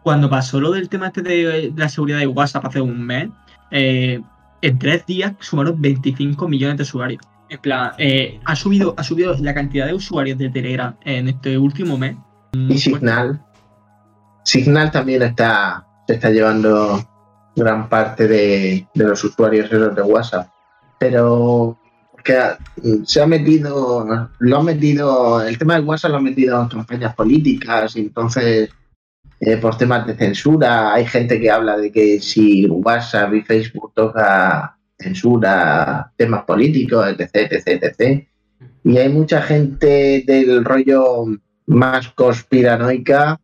cuando pasó lo del tema este de, de la seguridad de WhatsApp hace un mes, eh, en tres días sumaron 25 millones de usuarios. En plan, eh, ha, subido, ha subido la cantidad de usuarios de Telegram en este último mes. Y Signal. Signal también está, está llevando gran parte de, de los usuarios de WhatsApp. Pero que se ha metido, lo ha metido, el tema de WhatsApp lo ha metido en campañas políticas y entonces eh, por temas de censura hay gente que habla de que si WhatsApp y Facebook toca censura temas políticos, etc, etc, etc. Y hay mucha gente del rollo más conspiranoica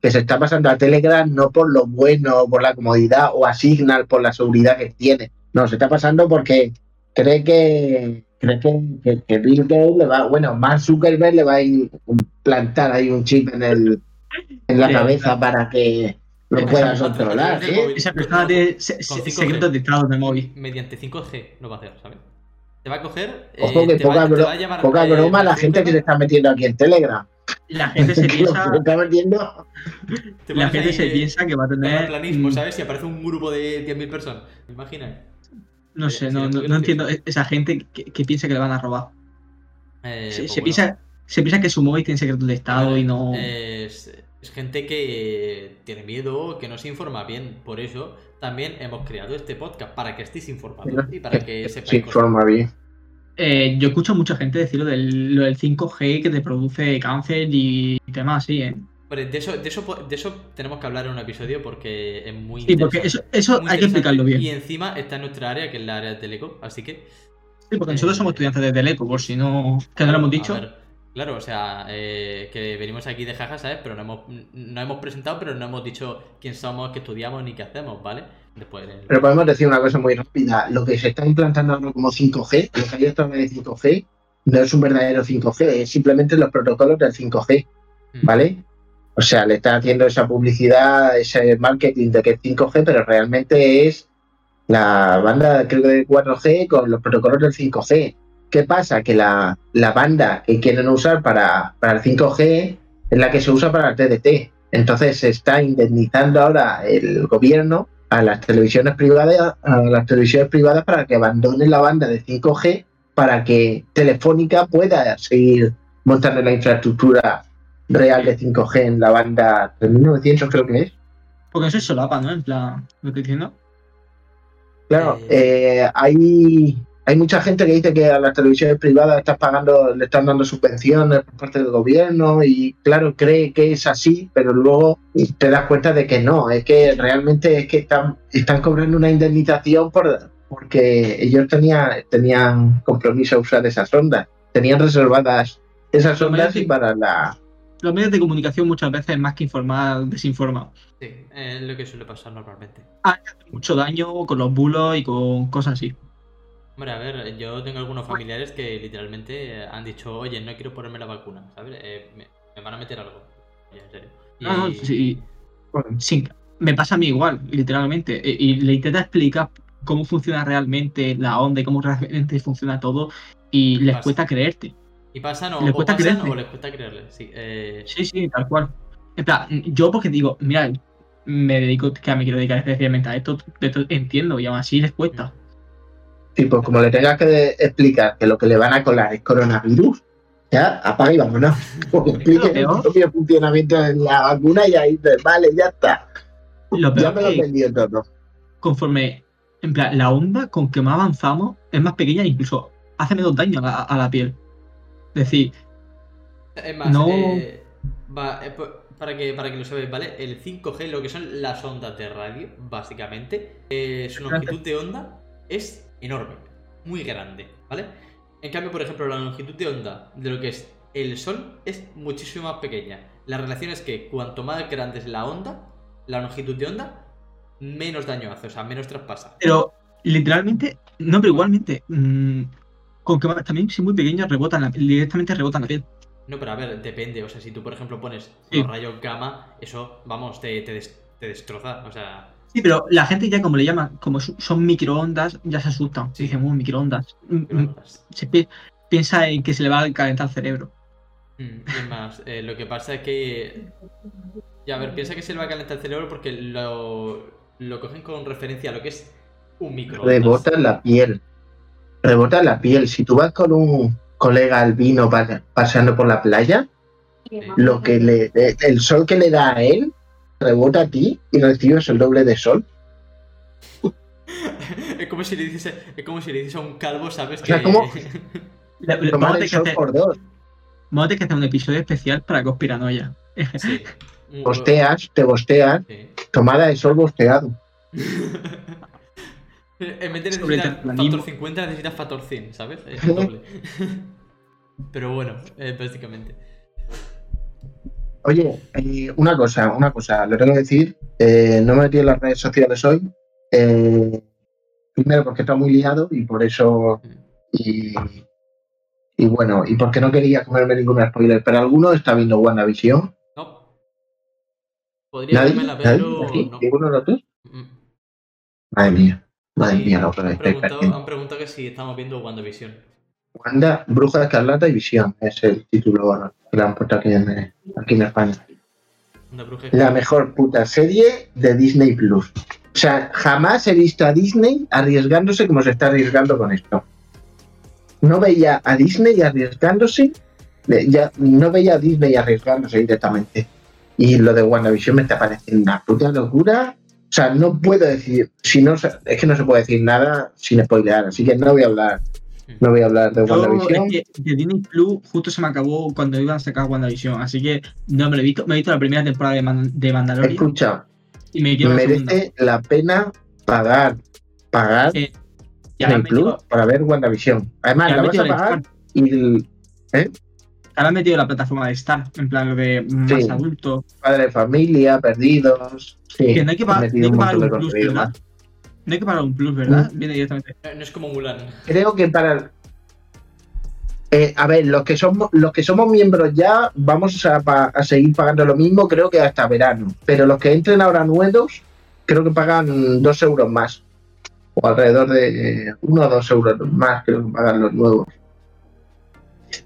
que se está pasando a Telegram no por lo bueno, por la comodidad o a Signal por la seguridad que tiene. No, se está pasando porque cree que cree que, que- que Bill Gates le va, bueno, Mark Zuckerberg le va a implantar ahí un chip en el en la Sí, cabeza para que lo Esa pueda persona controlar. ¿eh? móvil. Esa persona tiene se- se- Con 5G. secretos de estado de móvil. Mediante 5G lo va a hacer, ¿sabes? Te va a coger. Ojo eh, que te va- poca, te bro- va a llamar, poca eh, broma la gente que se está metiendo aquí en Telegram. La gente se Que lo piensa, que está metiendo la gente se piensa que va a tener. terraplanismo, mm, ¿sabes? Si aparece un grupo de 10.000 personas. ¿Me imaginas? No sé, no, no, no entiendo esa gente que, que piensa que le van a robar. Eh, Se, pues se piensa, se piensa que su móvil tiene secretos de estado y no. Es, es gente que tiene miedo, que no se informa bien. Por eso también hemos creado este podcast, para que estéis informados y para que sepáis se cosas. informa bien. Eh, yo escucho a mucha gente decir lo del, lo del 5G que te produce cáncer y temas así, ¿eh? De eso, de, eso, po- de eso tenemos que hablar en un episodio porque es muy Sí, porque eso, eso Muy hay que explicarlo bien. Y encima está en nuestra área, que es la área de Teleco, así que... Sí, porque nosotros eh, somos estudiantes de Teleco, por si no. que no lo hemos a dicho. ver, Claro, o sea, eh, que venimos aquí de jaja, ¿sabes? Pero no hemos, no hemos presentado, pero no hemos dicho quién somos, qué estudiamos ni qué hacemos, ¿vale? Después del- Pero podemos decir una cosa muy rápida. Lo que se está implantando ahora como 5G, lo que hay otra vez de 5G, no es un verdadero 5G, es simplemente los protocolos del 5G, Mm. ¿vale? O sea, le está haciendo esa publicidad, ese marketing de que es 5G, pero realmente es la banda, creo que de 4G con los protocolos del 5G. ¿Qué pasa? Que la, la banda que quieren usar para, para el 5G es la que se usa para el TDT. Entonces se está indemnizando ahora el gobierno a las televisiones privadas, a las televisiones privadas para que abandonen la banda de 5G para que Telefónica pueda seguir montando la infraestructura real de 5G en la banda 3900 creo que es. Porque eso es solapa, ¿no? En plan, lo que diciendo. Claro, Eh. eh, hay, hay mucha gente que dice que a las televisiones privadas estás pagando, le están dando subvenciones por parte del gobierno y claro, cree que es así, pero luego te das cuenta de que no, es que realmente es que están, están cobrando una indemnización por, porque ellos tenían, tenían compromiso a usar esas ondas, tenían reservadas esas ondas y para la... Los medios de comunicación muchas veces, más que informar, desinforman. Sí, es lo que suele pasar normalmente. Mucho daño con los bulos y con cosas así. Hombre, a ver, yo tengo algunos familiares que literalmente han dicho, oye, no quiero ponerme la vacuna, ¿sabes? Eh, me, me van a meter algo. Oye, en serio. No, sí, sí, me pasa a mí igual, literalmente. Y, y le intenta explicar cómo funciona realmente la onda y cómo realmente funciona todo y les Pasa. cuesta creerte. ¿Y pasan o, ¿Les o cuesta pasan o les cuesta creerle? Sí. eh, Sí, sí, tal cual. En plan, yo porque digo, mira, me dedico, que me quiero dedicar especialmente a esto, esto entiendo y aún así les cuesta. Sí, pues como le tengas que explicar que lo que le van a colar es coronavirus, ya apaga y vámonos. Porque explique el propio funcionamiento de la vacuna y ahí dices, vale, ya está. Lo Ya peor me lo he vendido todo. conforme, en plan, la onda con que más avanzamos es más pequeña e incluso hace menos daño a la, a la piel. Es decir, Es más, No. eh, va, eh, pa- para, que, para que lo sabéis, ¿vale? El 5G, lo que son las ondas de radio, básicamente, eh, su longitud de onda es enorme, muy grande, ¿vale? En cambio, por ejemplo, la longitud de onda de lo que es el Sol es muchísimo más pequeña. La relación es que cuanto más grande es la onda, la longitud de onda, menos daño hace, o sea, menos traspasa. pero literalmente, no, pero igualmente, mm, con que también si muy pequeños rebotan, la- directamente rebotan la piel. No, pero a ver, depende. O sea, si tú, por ejemplo, pones Sí. los rayos gamma, eso, vamos, te, te, des- te destroza. O sea, Sí, pero la gente ya como le llaman, como son microondas, ya se asustan. Sí. Dicen, "Uh, microondas. Mm, mm, microondas. Se pi- piensa en que se le va a calentar el cerebro. Mm, y es más, eh, lo que pasa es que. Ya, a ver, piensa que se le va a calentar el cerebro porque lo, lo cogen con referencia a lo que es un microondas. Rebota en la piel. Rebota en la piel. Si tú vas con un colega albino pa- paseando por la playa, lo que le, el sol que le da a él rebota a ti y recibes el doble de sol. es como si le dices, es como si le dices a un calvo, ¿sabes? O sea, sol hacer- por dos. vamos a tener que hacer un episodio especial para conspiranoia. Sí. Bosteas, te bosteas, Sí. tomada de sol bosteado. En vez de necesitar factor 50, necesitas factor 100, ¿sabes? Es el doble. Pero bueno, eh, básicamente. Oye, eh, una cosa, una cosa, lo tengo que decir, eh, no me metí en las redes sociales hoy. eh, primero porque estaba muy liado y por eso. Y, y bueno, y porque no quería comerme ningún spoiler, pero alguno está viendo WandaVision. No. Podría ¿Nadie? verme la ¿Nadie? pero ¿Aquí? no. ¿Ninguno de los dos? Mm. Madre mía, madre Sí, mía, lo que me han, preguntado, han preguntado que si estamos viendo WandaVision. Wanda, Bruja Escarlata y Visión es el título que le han puesto aquí en, aquí en España. Una bruja La mejor puta serie de Disney Plus. O sea, jamás he visto a Disney arriesgándose como se está arriesgando con esto. No veía a Disney arriesgándose, ya no veía a Disney arriesgándose directamente. Y lo de WandaVision me está pareciendo una puta locura. O sea, no puedo decir, si no, es que no se puede decir nada sin spoilear, así que no voy a hablar, no voy a hablar de WandaVision. es que de Disney Plus justo se me acabó cuando iban a sacar WandaVision, así que no me lo he visto. Me he visto la primera temporada de, Man- de Mandalorian Escucha, y me la merece la pena pagar, pagar Eh, Disney metido- Plus para ver WandaVision. Además, la vas a pagar y el- ahora han metido la plataforma de Star, en plan de más Sí. adulto. Padre de familia, perdidos. Sí, Que no hay que, pa- han no hay que pagar un plus, ¿verdad? No hay que pagar un plus, ¿verdad? Viene directamente. No no es como Mulan. Creo que para. Eh, a ver, los que somos los que somos miembros ya vamos a, seguir pagando lo mismo, creo que hasta verano. Pero los que entren ahora nuevos, creo que pagan dos euros más. O alrededor de uno o dos euros más, creo que pagan los nuevos.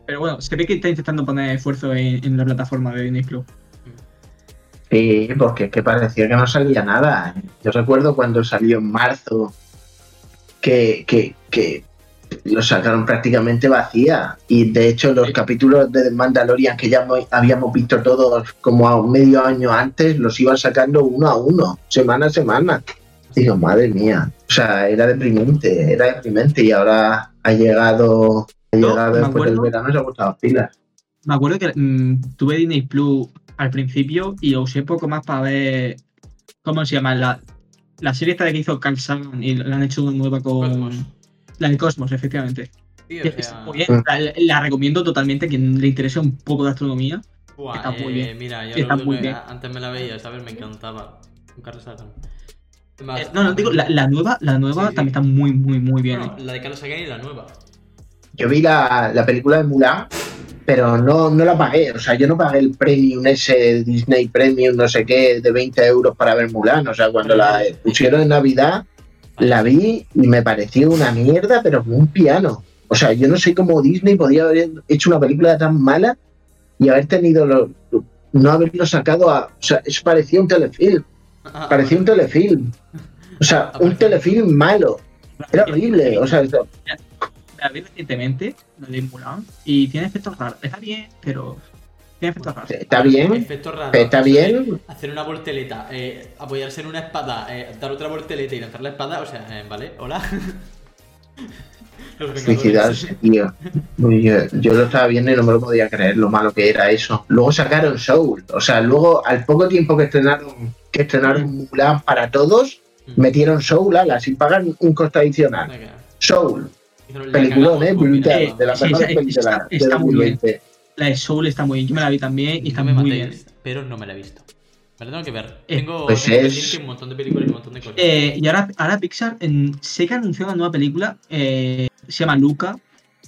Pero bueno, se ve que está intentando poner esfuerzo en, en la plataforma de Disney Plus. Sí, porque es que parecía que no salía nada. Yo recuerdo cuando salió en marzo que, que, que lo sacaron prácticamente vacía. Y de hecho los Sí. capítulos de Mandalorian que ya mo- habíamos visto todos como a un medio año antes, los iban sacando uno a uno, semana a semana. Digo, madre mía. O sea, era deprimente, era deprimente y ahora ha llegado, ha llegado después del verano y se ha puesto las pilas. Me acuerdo que mm, tuve Disney Plus al principio y lo usé poco más para ver. ¿Cómo se llama? La, la serie esta de que hizo Carl Sagan y la han hecho una nueva con. Cosmos. La de Cosmos, efectivamente. Sí, Que o está sea. muy bien. La, la recomiendo totalmente a quien le interese un poco de astronomía. buah, está muy eh, bien. Mira, yo Está lo- muy lo- bien. antes me la veía, ¿sabes? Me encantaba. Un Carlos Sagan. Más- Eh, no, no, digo, la, la nueva, la nueva Sí, sí. también está muy, muy, muy bien. Bueno, eh. la de Carlos Sagan y la nueva. Yo vi la, la película de Mulan, pero no, no la pagué. O sea, yo no pagué el premium ese Disney Premium, no sé qué, de 20 euros para ver Mulan. O sea, cuando la pusieron en Navidad, la vi y me pareció una mierda, pero como un piano. O sea, yo no sé cómo Disney podía haber hecho una película tan mala y haber tenido lo- no haberlo sacado a. O sea, eso parecía un telefilm. Ah, Parecía un telefilm. O sea, un telefilm malo. Era horrible. O sea, La vi recientemente, la de Mulan, y tiene efectos raros. Está bien, pero tiene efectos raros. está bien. Efecto raro. Está bien. Hacer una volteleta, eh, apoyarse en una espada, eh, dar otra volteleta y lanzar la espada, o sea, eh, ¿vale? Hola. Suicidarse, tío. Yo, yo lo estaba viendo y no me lo podía creer lo malo que era eso. Luego sacaron Soul. O sea, luego, al poco tiempo que estrenaron, que estrenaron Mulan para todos, Mm. metieron Soul ala, sin pagar un coste adicional. Soul. Peliculón, eh, brutal. De las Sí, mejores la está- está muy bien. 2020. La de Soul está muy bien. Yo me la vi también y está muy matéis, bien. pero no me la he visto. Me la tengo que ver. Eh, tengo, pues tengo es- un montón de películas y un montón de cosas. Eh, y ahora, ahora Pixar en, sé que anunció una nueva película. eh, se llama Luca.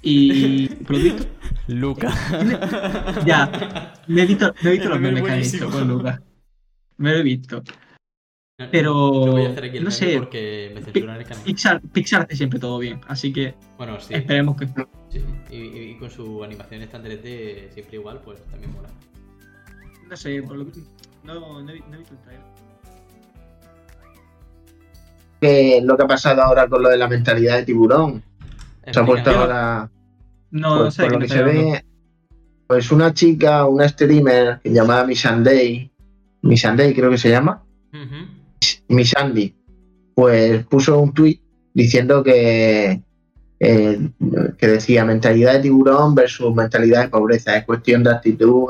Y. ¿Pero lo has visto? Luca. Ya. Me he visto, me he visto los meme memes que han hecho con Luca. Me lo he visto. Pero, Yo voy a hacer aquí el no sé, porque me censuran el canal. Pixar, Pixar hace siempre todo bien. Así que Bueno, sí. esperemos que. sí. Y, y- y con su animación esta en 3D siempre igual, pues también mola. No sé, por lo que. No, no, he, no he visto el trailer. Que lo que ha pasado ahora con lo de la mentalidad de tiburón. Se ha puesto ahora. No, no Pues, sé. por lo que se ve, pues una chica, una streamer llamada Missandei, Missandei creo que se llama, Ujú. Missandei, pues puso un tweet diciendo que, eh, que decía mentalidad de tiburón versus mentalidad de pobreza, es cuestión de actitud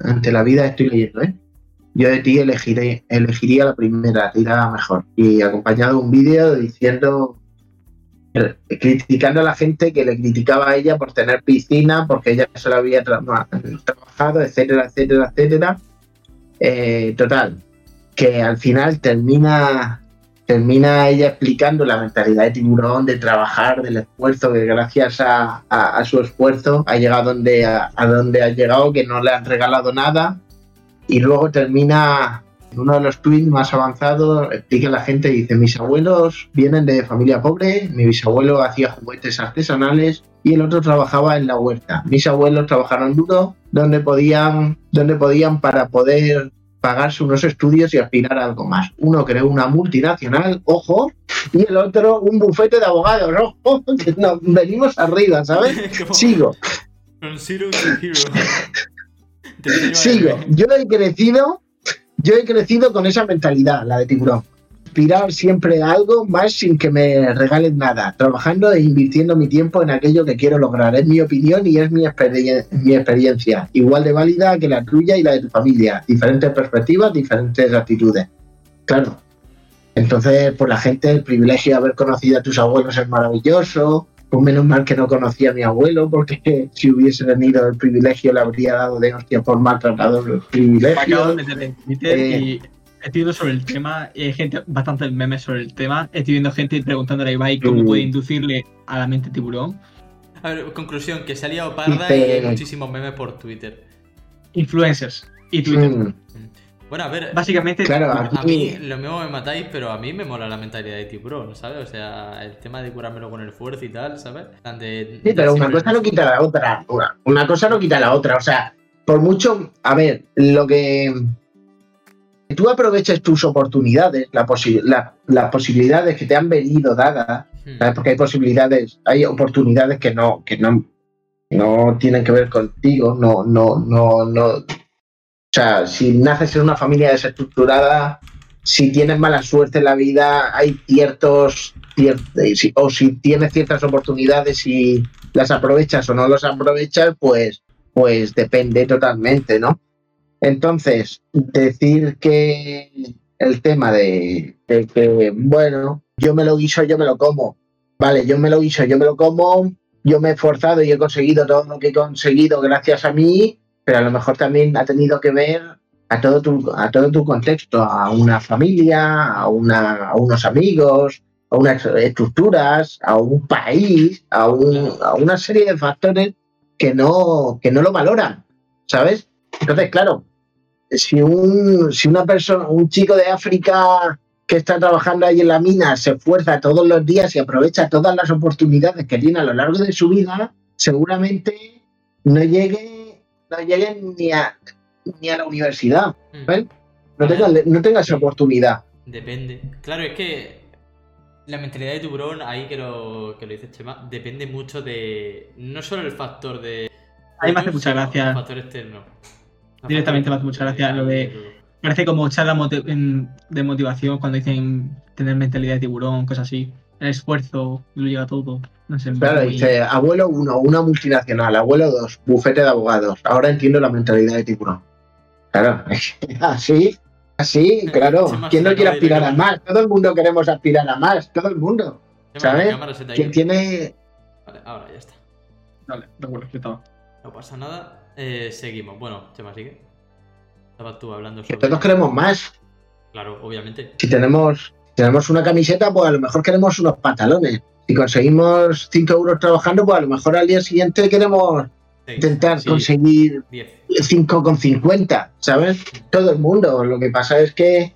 ante la vida, estoy leyendo, ¿eh? Yo de ti elegiré, elegiría la primera, irá mejor. Y acompañado un vídeo diciendo eh, criticando a la gente que le criticaba a ella por tener piscina, porque ella solo había tra- trabajado, etcétera, etcétera, etcétera. Eh, total, que al final termina, termina ella explicando la mentalidad de tiburón, de trabajar, del esfuerzo, que gracias a, su esfuerzo ha llegado donde, a, a donde ha llegado, que no le han regalado nada. Y luego termina en uno de los tweets más avanzados, explica a la gente, dice, mis abuelos vienen de familia pobre, mi bisabuelo hacía juguetes artesanales y el otro trabajaba en la huerta. Mis abuelos trabajaron duro donde podían, donde podían para poder pagarse unos estudios y aspirar a algo más. Uno creó una multinacional, ojo, y el otro un bufete de abogados, ojo, nos venimos arriba, ¿sabes? Sigo. Zero Sigo. Yo he crecido, yo he crecido con esa mentalidad, la de tiburón. Aspirar siempre a algo más sin que me regalen nada, trabajando e invirtiendo mi tiempo en aquello que quiero lograr. Es mi opinión y es mi, experien- mi experiencia, igual de válida que la tuya y la de tu familia. Diferentes perspectivas, diferentes actitudes. Claro. Entonces, por la gente, el privilegio de haber conocido a tus abuelos es maravilloso, Pues menos mal que no conocía a mi abuelo, porque si hubiese tenido el privilegio le habría dado de hostia por maltratador el Me acabo de privilegio. meter Eh. y estoy viendo sobre el tema, hay gente, bastante memes sobre el tema. Estoy viendo gente preguntándole a Ibai cómo Mm. puede inducirle a la mente tiburón. A ver, conclusión, que se ha liado parda y hay muchísimos memes por Twitter. Influencers y Twitter. Mm, Bueno, a ver, Básicamente, Claro, a mí lo mismo me matáis, pero a mí me mola la mentalidad de tiburón, ¿sabes? O sea, el tema de curármelo con el esfuerzo y tal, ¿sabes? De- Sí, pero una cosa no quita la otra. Una, una cosa no quita la otra. O sea, por mucho. A ver, lo que. Que Tú aproveches tus oportunidades, la posi- la- las posibilidades que te han venido dadas, Hmm. ¿sabes? Porque hay posibilidades, hay oportunidades que no, que no, no tienen que ver contigo, no, no, no, no. O sea, si naces en una familia desestructurada, si tienes mala suerte en la vida, hay ciertos, cier- eh, o si tienes ciertas oportunidades y las aprovechas o no las aprovechas, pues, pues depende totalmente, ¿no? Entonces, decir que el tema de, que, bueno, yo me lo guiso, yo me lo como. Vale, yo me lo guiso, yo me lo como, yo me he esforzado y he conseguido todo lo que he conseguido gracias a mí, pero a lo mejor también ha tenido que ver a todo tu, a todo tu contexto, a una familia, a, una, a unos amigos, a unas estructuras, a un país, a, un- a una serie de factores que no, que no lo valoran, ¿sabes? Entonces, claro, si un, si una persona, un chico de África que está trabajando ahí en la mina se esfuerza todos los días y aprovecha todas las oportunidades que tiene a lo largo de su vida, seguramente no llegue, no llegue ni a, ni a la universidad. ¿ves? No tenga, no tenga esa oportunidad. Depende. Claro, es que la mentalidad de tiburón, ahí que lo, que lo dice Chema, depende mucho de. No solo el factor de. A mí me hace sino mucha gracia. El factor externo. Directamente me hace mucha gracia lo de- parece como charla de motivación cuando dicen tener mentalidad de tiburón, cosas así. El esfuerzo lo llega todo. No sé, Claro, muy- dice, abuelo 1, una multinacional, abuelo 2, bufete de abogados. Ahora entiendo la mentalidad de tiburón. Claro, así, así, claro. Chema, ¿Quién no quiere de aspirar a más? Todo el mundo queremos aspirar a más, todo el mundo. ¿sabes? ¿Quién tiene Vale, ahora ya está. Vale, recuerdo que estaba. No pasa nada. Eh, seguimos. Bueno, Chema, sigue. Estabas tú hablando que sobre. todos queremos más? Claro, obviamente. Si tenemos, si tenemos una camiseta, pues a lo mejor queremos unos pantalones. Si conseguimos 5 euros trabajando, pues a lo mejor al día siguiente queremos Seis, intentar sí, conseguir diez. 5,50, ¿sabes? Todo el mundo. Lo que pasa es que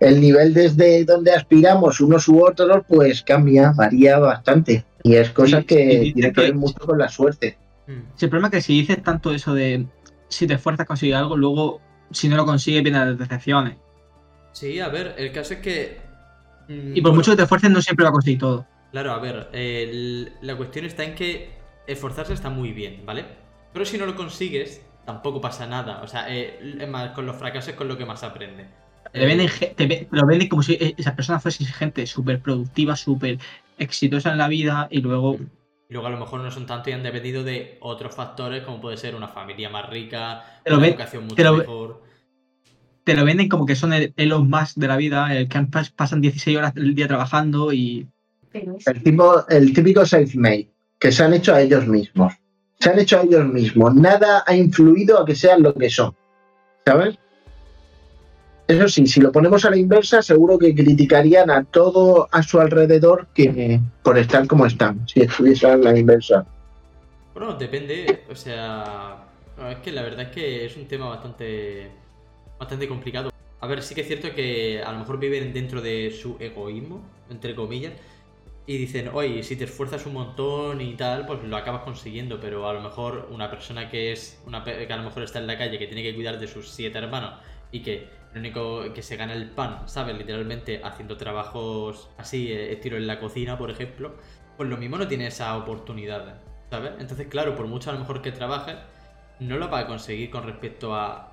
el nivel desde donde aspiramos unos u otros, pues cambia, varía bastante. Y es cosa Sí, que tiene que ver que- mucho con la suerte. Mm. El problema es que si dices tanto eso de si te esfuerzas a conseguir algo, luego si no lo consigues vienen las decepciones. Sí, a ver, el caso es que. mm, Y por bueno, mucho que te esfuerces no siempre va a conseguir todo. Claro, a ver, el- la cuestión está en que esforzarse está muy bien, ¿vale? Pero si no lo consigues, tampoco pasa nada. O sea, eh, es más, con los fracasos es con lo que más aprende. Te venden, te lo venden como si eh, esa persona fuese gente súper productiva, súper exitosa en la vida y luego Y luego a lo mejor no son tanto y han dependido de otros factores, como puede ser una familia más rica, Te lo una educación mucho te lo ve- mejor. te lo venden como que son el Musk de la vida, el que han pas- pasan 16 horas el día trabajando y El, tipo, el típico self-made, que se han hecho a ellos mismos. Se han hecho a ellos mismos. Nada ha influido a que sean lo que son. ¿Sabes? Eso sí, si lo ponemos a la inversa, seguro que criticarían a todo a su alrededor que por estar como están, si estuviesen a la inversa. Bueno, depende, o sea, es que la verdad es que es un tema bastante, bastante complicado. A ver, sí que es cierto que a lo mejor viven dentro de su egoísmo, entre comillas, y dicen, oye, si te esfuerzas un montón y tal, pues lo acabas consiguiendo, pero a lo mejor una persona que es, una que a lo mejor está en la calle, que tiene que cuidar de sus siete hermanos y que lo único que se gana el pan, ¿sabes? Literalmente haciendo trabajos así, eh, estilo en la cocina, por ejemplo, pues lo mismo no tiene esa oportunidad, ¿sabes? Entonces, claro, por mucho a lo mejor que trabajes, no lo vas a conseguir con respecto a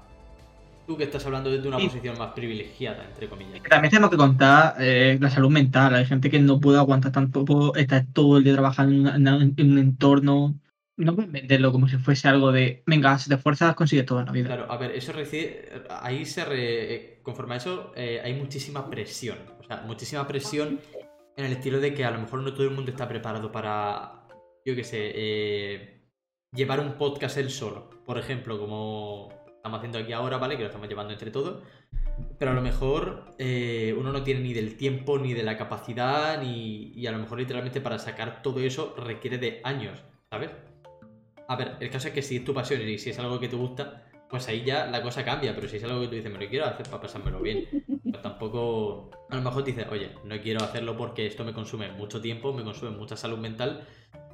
tú que estás hablando desde una Sí. posición más privilegiada, entre comillas. también tenemos que contar eh, la salud mental. Hay gente que no puede aguantar tanto, puedo estar todo el día trabajando en, en un entorno. No venderlo como si fuese algo de, venga, si te esfuerzas, consigues todo en la vida. Claro, a ver, eso recibe. Ahí se. re- conforme a eso, eh, hay muchísima presión. O sea, muchísima presión en el estilo de que a lo mejor no todo el mundo está preparado para yo qué sé, eh, llevar un podcast él solo, por ejemplo, como estamos haciendo aquí ahora, ¿vale? Que lo estamos llevando entre todos. Pero a lo mejor eh, uno no tiene ni del tiempo, ni de la capacidad, ni. Y a lo mejor literalmente para sacar todo eso requiere de años, ¿sabes? A ver, el caso es que si es tu pasión y si es algo que te gusta, pues ahí ya la cosa cambia. Pero si es algo que tú dices, me lo quiero hacer para pasármelo bien, pues tampoco. A lo mejor dices, oye, no quiero hacerlo porque esto me consume mucho tiempo, me consume mucha salud mental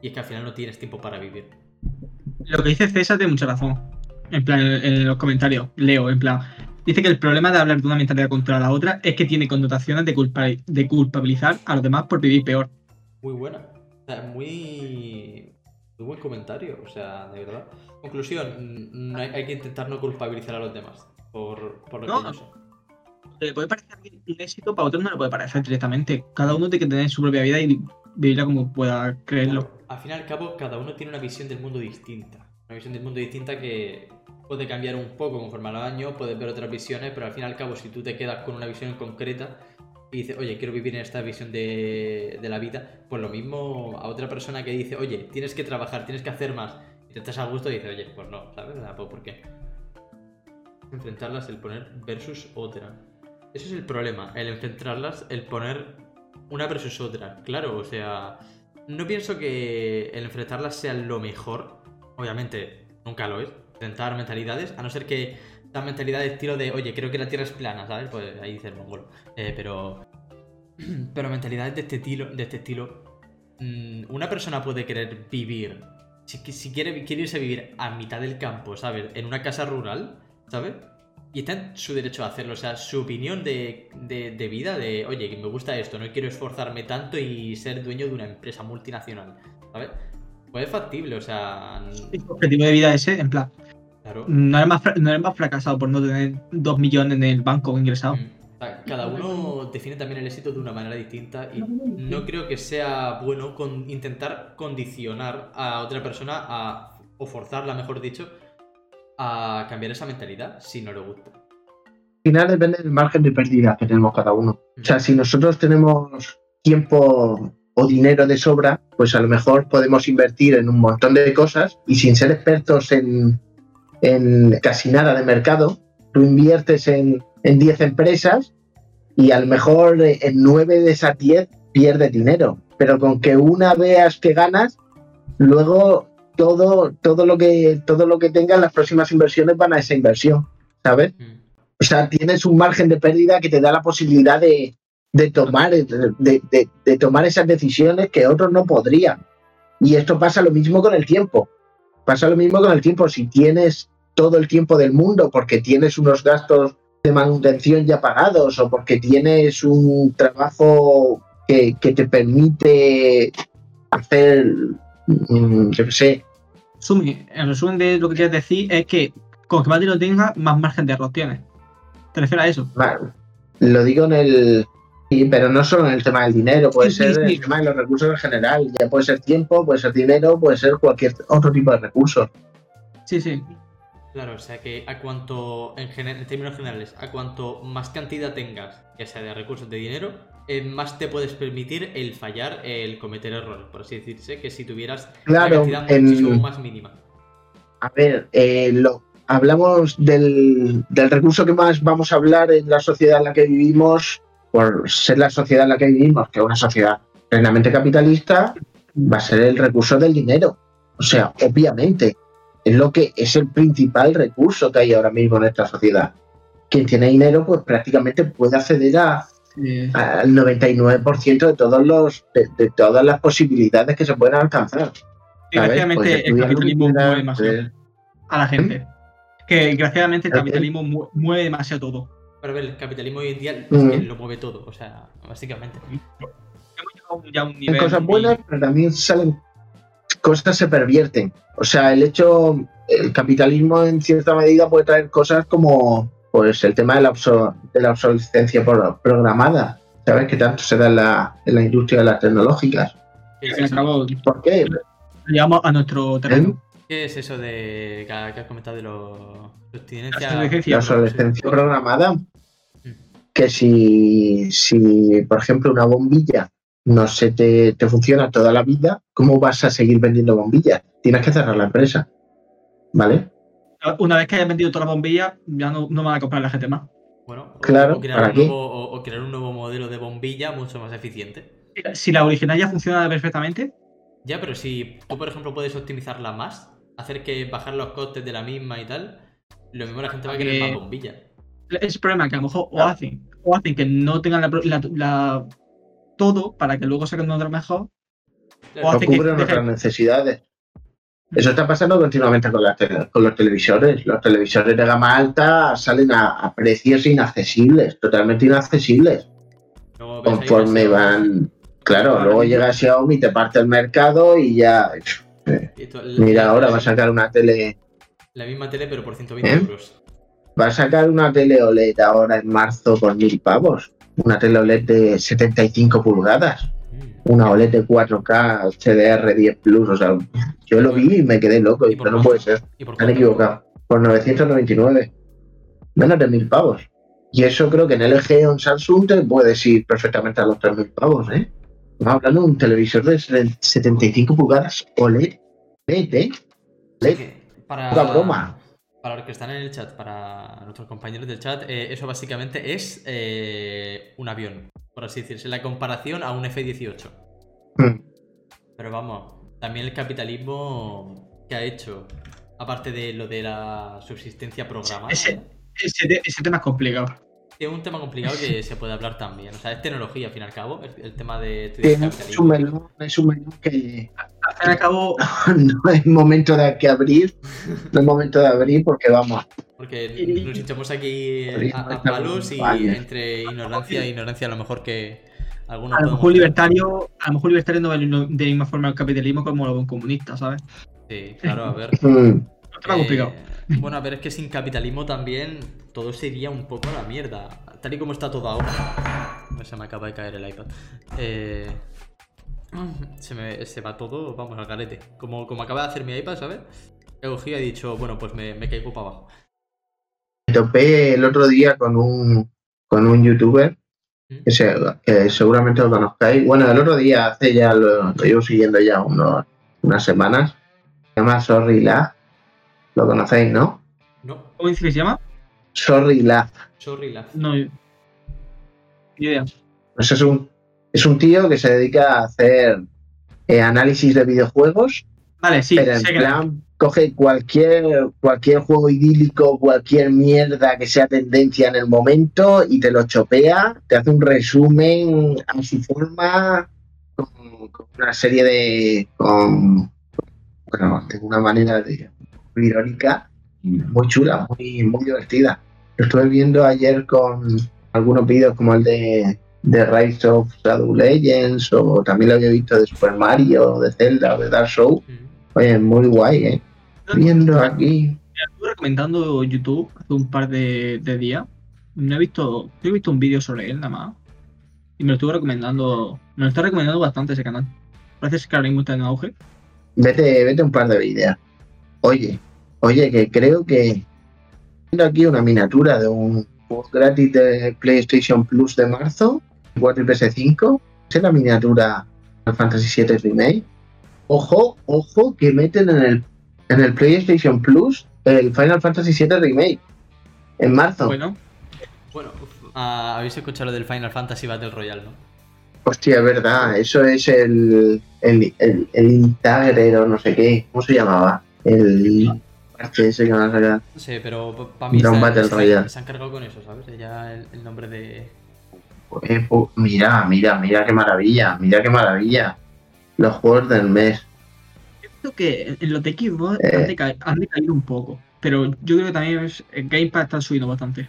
y es que al final no tienes tiempo para vivir. Lo que dice César tiene mucha razón. En plan, en los comentarios, leo, en plan, dice que el problema de hablar de una mentalidad contra la otra es que tiene connotaciones de, culpa, de culpabilizar a los demás por vivir peor. Muy buena. O sea, muy. Muy buen comentario, o sea, de verdad. Conclusión, no hay, hay que intentar no culpabilizar a los demás por, por lo No, que ellos son. Le puede parecer un éxito, para otros no le puede parecer directamente. Cada uno tiene que tener su propia vida y vivirla como pueda creerlo. Claro, Al fin y al cabo, cada uno tiene una visión del mundo distinta. Una visión del mundo distinta que puede cambiar un poco conforme a los años, puedes ver otras visiones, pero al fin y al cabo, si tú te quedas con una visión concreta y dices, oye, quiero vivir en esta visión de, de la vida, pues lo mismo a otra persona que dice, oye, tienes que trabajar, tienes que hacer más, y te estás a gusto y dices, oye, pues no, ¿sabes? Pues, ¿Por qué? Enfrentarlas, el poner versus otra. Ese es el problema, el enfrentarlas, el poner una versus otra. Claro, o sea, no pienso que el enfrentarlas sea lo mejor. Obviamente, nunca lo es. Enfrentar mentalidades, a no ser que la mentalidad de estilo de, oye, creo que la Tierra es plana, ¿sabes? Pues ahí dice el mongolo. Eh, pero. Pero mentalidades de este estilo, de este estilo. mm, Una persona puede querer vivir. Si, si quiere, quiere irse a vivir a mitad del campo, ¿sabes? En una casa rural, ¿sabes? Y está en su derecho a hacerlo. O sea, su opinión de, de- vida, de, oye, que me gusta esto, no quiero esforzarme tanto y ser dueño de una empresa multinacional, ¿sabes? Pues es factible, o sea. Objetivo de vida ese, en plan, Claro. no eres más, no eres más fracasado por no tener dos millones en el banco ingresado. Mm. Cada uno define también el éxito de una manera distinta y no creo que sea bueno con intentar condicionar a otra persona a, o forzarla, mejor dicho, a cambiar esa mentalidad si no le gusta. Al final depende del margen de pérdida que tenemos cada uno. O sea, si nosotros tenemos tiempo o dinero de sobra, pues a lo mejor podemos invertir en un montón de cosas y sin ser expertos en, en casi nada de mercado, tú inviertes en, en 10 empresas y a lo mejor eh, en 9 de esas 10 pierdes dinero. Pero con que una veas que ganas, luego todo, todo, lo, que, todo lo que tengas, las próximas inversiones van a esa inversión, ¿sabes? Mm. O sea, tienes un margen de pérdida que te da la posibilidad de, de tomar, de, de- de tomar esas decisiones que otros no podrían. Y esto pasa lo mismo con el tiempo. Pasa lo mismo con el tiempo. Si tienes todo el tiempo del mundo porque tienes unos gastos de manutención ya pagados o porque tienes un trabajo que, que te permite hacer, mm, yo qué sé, Sumi, en resumen de lo que quieres decir es que con que más dinero tengas, más margen de error tienes. ¿Te refieres a eso? Vale. Lo digo en el. Sí, pero no solo en el tema del dinero, puede sí, ser sí. el tema de los recursos en general. Ya puede ser tiempo, puede ser dinero, puede ser cualquier otro tipo de recursos. Sí, sí. Claro, o sea que a cuanto, en, gener- en términos generales, a cuanto más cantidad tengas, ya sea de recursos de dinero, eh, más te puedes permitir el fallar, el cometer errores, por así decirse, que si tuvieras Claro, una cantidad en- muchísimo más mínima. A ver, eh, lo, hablamos del, del recurso que más vamos a hablar en la sociedad en la que vivimos, por ser la sociedad en la que vivimos, que es una sociedad plenamente capitalista, va a ser el recurso del dinero. O sea, obviamente, es lo que es el principal recurso que hay ahora mismo en esta sociedad. Quien tiene dinero, pues prácticamente puede acceder a, Eh, al 99% de todos los de, de todas las posibilidades que se pueden alcanzar. desgraciadamente Puedes el estudiar capitalismo mueve demasiado puedes- a la gente. Que desgraciadamente el capitalismo mu- mueve demasiado todo. Pero a ver, el capitalismo hoy en día es Mm. que lo mueve todo, o sea, básicamente. Hemos llegado ya a un Hay nivel. cosas muy- buenas, pero también salen cosas se pervierten. O sea, el hecho, el capitalismo en cierta medida puede traer cosas como pues el tema de la, obso- de la obsolescencia pro- programada. ¿Sabes? Que tanto se da en la, en la industria de las tecnológicas. ¿Qué ¿Por qué? llegamos a nuestro terreno. ¿Qué es eso de que, has comentado de los La abstinencia? obsolescencia. La obsolescencia programada. Mm. Que si, si, por ejemplo, una bombilla no se te, te funciona toda la vida, ¿cómo vas a seguir vendiendo bombillas? Tienes que cerrar la empresa. ¿Vale? Una vez que hayas vendido todas las bombillas, ya no, no van a comprar la gente más. Bueno, o- Claro, o, crear ¿para un qué? nuevo, o- o crear un nuevo modelo de bombilla mucho más eficiente. Si la original ya funciona perfectamente, Ya, pero si tú, por ejemplo, puedes optimizarla más, hacer que bajar los costes de la misma y tal, lo mismo la gente va a querer Eh, más bombillas. es el problema que a lo mejor o hacen, o hacen que no tengan la- la- todo para que luego saquen otra mejor. Claro, o No que otras necesidades. Eso está pasando continuamente con, las tele- con los televisores. Los televisores de gama alta salen a, a precios inaccesibles, totalmente inaccesibles. luego Conforme van. Claro, Vale. luego llega Xiaomi, te parte el mercado y ya. la- Mira, ahora va a sacar una tele. La misma tele, pero por 120 ¿Eh? euros. Va a sacar una tele OLED ahora en marzo por mil pavos. Una tele OLED de 75 pulgadas. Mm. Una OLED de 4K HDR 10 Plus. O sea, yo lo vi y me quedé loco. ¿Y Y por no puede ser. ¿Y por Se han equivocado. Por 999. Menos de mil pavos. Y eso creo que en LG o en Samsung te puedes ir perfectamente a los 3.000 pavos, ¿eh? Estamos hablando de un televisor de 75 pulgadas OLED. LED, ¿eh? LED. Para, Poca broma. Para los que están en el chat, para nuestros compañeros del chat, eh, eso básicamente es eh, un avión, por así decirse, la comparación a un F-18. Mm. Pero vamos, también el capitalismo que ha hecho, aparte de lo de la subsistencia programada, Ese- Ese, ese tema es complicado. es un tema complicado que se puede hablar también. O sea, es tecnología, al fin y al cabo, el, el tema de estudiar Es un capitalismo. menú, es un menú que Al fin y al cabo, no es momento de que abrir. No es momento de abrir porque vamos. Porque nos hinchamos aquí a, a palos y entre ignorancia e ignorancia a lo mejor que algunos a lo mejor libertario, a lo mejor libertario no ve lo- de la misma forma el capitalismo como lo ve un comunista, ¿sabes? Sí, claro, a ver. Mm, Es un tema complicado. Eh, bueno, a ver, es que sin capitalismo también todo sería un poco la mierda. Tal y como está todo ahora. Se me acaba de caer el iPad. Eh, se, me, se va todo, vamos, al garete. Como, como acaba de hacer mi iPad, ¿sabes? He cogido y he dicho, bueno, pues me, me caigo para abajo. Me topé el otro día con un, con un youtuber ¿Mm? que, se- que seguramente lo conozcáis. Bueno, el otro día, hace ya, lo, lo llevo siguiendo ya unos- unas semanas. Se llama Sorry. Lo conocéis, ¿no? No, ¿Cómo dice que se llama? Sorry Love. sorry. No. Ni idea. Pues es un, es un tío que se dedica a hacer eh, análisis de videojuegos Vale, sí, pero en que plan, coge cualquier, cualquier juego idílico, cualquier mierda que sea tendencia en el momento y te lo chopea, te hace un resumen a su forma, con, con una serie de. con. bueno, de una manera de, muy irónica, muy chula, muy, muy divertida. Lo estuve viendo ayer con algunos vídeos como el de, de Rise of Shadow Legends, o también lo había visto de Super Mario, de Zelda de Dark. Mm. Oye, muy guay, ¿eh? Viendo aquí. Estuve recomendando YouTube hace un par de, de días. No he visto, yo he visto un vídeo sobre él nada más. Y me lo estuve recomendando. Me lo está recomendando bastante ese canal. Parece que ahora mismo está en auge. Vete, vete un par de vídeos. Oye, oye, que creo que. Viendo aquí una miniatura de un gratis de PlayStation Plus de marzo, 4 y PS5. Es la miniatura de Fantasy VII Remake. Ojo, ojo, que meten en el, en el PlayStation Plus el Final Fantasy VII Remake. En marzo. Bueno, Bueno, ah, habéis escuchado lo del Final Fantasy Battle Royale, ¿no? Hostia, es verdad, eso es el, el, el, el Intagrer o no sé qué, ¿cómo se llamaba? El parche ese que van a sacar. No sé, pero para mí se, Battle se- Royale. se han cargado con eso, ¿sabes? Ya el, el nombre de... Eh, mira, mira, mira qué maravilla, mira qué maravilla. Los juegos del mes. creo que en los de Xbox Eh. han, deca- han decaído un poco. Pero yo creo que también es, el Game Pass está subiendo bastante.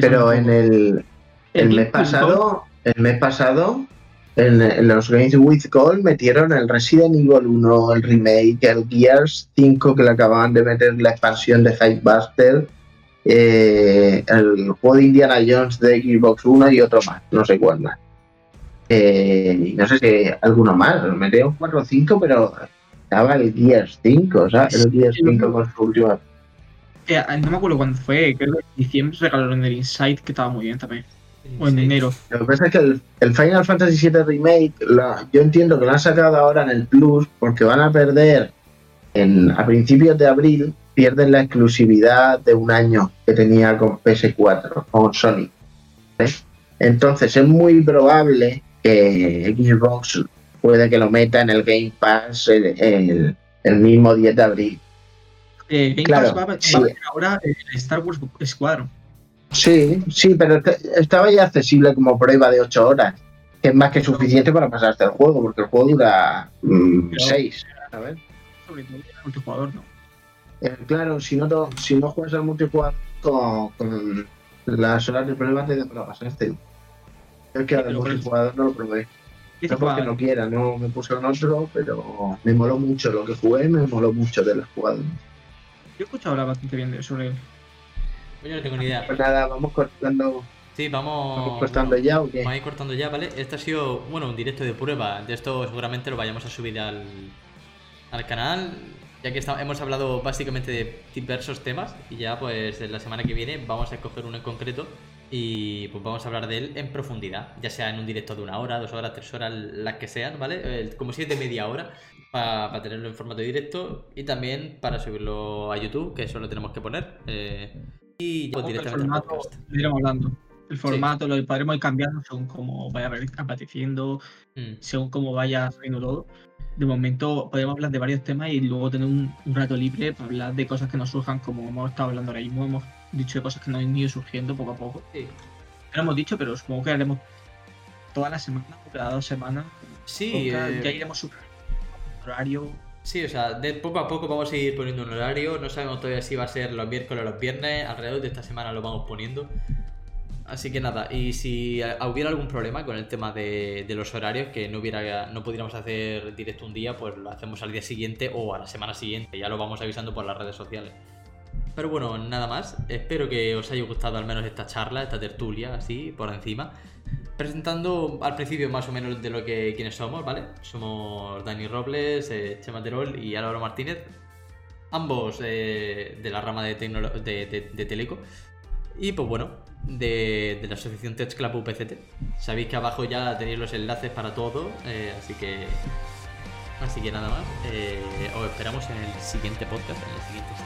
Pero en el, el mes pasado, el mes pasado, en, en los Games with Gold metieron el Resident Evil 1, el remake, el Gears 5 que le acababan de meter la expansión de Hypebuster, eh, el juego de Indiana Jones de Xbox 1 y otro más, no sé cuál más. Eh, y no sé si alguno más, metieron 4 o 5, pero estaba el Gears 5, o sea, el Gears 5 con su última Eh, no me acuerdo cuándo fue, creo que en diciembre regalaron el Insight, que estaba muy bien también. O en Sí. enero. Lo que pasa es que el, el Final Fantasy VII Remake, la- yo entiendo que lo han sacado ahora en el Plus porque van a perder en, a principios de abril, pierden la exclusividad de un año que tenía con PS4, con Sony. ¿eh? Entonces es muy probable que Xbox puede que lo meta en el Game Pass el, el- el mismo 10 de abril. Eh, Game Claro, Pass va, va sí. a meter ahora el Star Wars Squadron. Sí, sí, pero estaba ya accesible como prueba de 8 horas, que es más que suficiente para pasarte el juego, porque el juego dura Pero- 6. ¿sabes? Sobre todo el multijugador, ¿no? Eh, claro, si no, to- si no juegas al multijugador con, con las horas de prueba te para pasarte. Es que al por eso- multijugador no lo probé. No porque no quiera, no me puse en otro, pero me moló mucho lo que jugué, me moló mucho de los jugadores. Yo he escuchado hablar bastante bien de sobre él. Yo no tengo ni idea. Pues nada, vamos cortando, Sí, vamos. vamos cortando bueno, ya o qué? Vamos a ir cortando ya, ¿vale? Este ha sido, bueno, un directo de prueba. De esto seguramente lo vayamos a subir al, al canal. Ya que está- hemos hablado básicamente de diversos temas. Y ya, pues, la semana que viene vamos a escoger uno en concreto. Y pues vamos a hablar de él en profundidad. Ya sea en un directo de una hora, dos horas, tres horas, las que sean, ¿vale? Como si es de media hora. Para tenerlo en formato directo. Y también para subirlo a YouTube, que eso lo tenemos que poner. eh, y pues, directamente al podcast. lo iremos hablando. El formato lo podremos ir cambiando según cómo vaya apareciendo, Mm. según cómo vaya saliendo todo. De momento podemos hablar de varios temas y luego tener un, un rato libre para hablar de cosas que nos surjan, como hemos estado hablando ahora mismo. Hemos dicho de cosas que nos han ido surgiendo poco a poco. Sí. No lo hemos dicho, pero supongo que haremos todas las semanas, o cada dos semanas. Sí, podcast, eh, ya iremos super horario. Sí, o sea, de poco a poco vamos a ir poniendo un horario. No sabemos todavía si va a ser los miércoles o los viernes. Alrededor de esta semana lo vamos poniendo. Así que nada, y si hubiera algún problema con el tema de, los horarios, que no hubiera, no pudiéramos hacer directo un día, pues lo hacemos al día siguiente o a la semana siguiente. Ya lo vamos avisando por las redes sociales. Pero bueno, nada más. Espero que os haya gustado al menos esta charla, esta tertulia, así, por encima. Presentando al principio más o menos de lo que quiénes somos, ¿vale? Somos Dani Robles, eh, Chema Terol y Álvaro Martínez. Ambos eh, de la rama de, de- de Teleco. Y pues bueno, de, la asociación Tech Club UPCT. Sabéis que abajo ya tenéis los enlaces para todo, eh, así que. Así que nada más. eh, os esperamos en el siguiente podcast, en el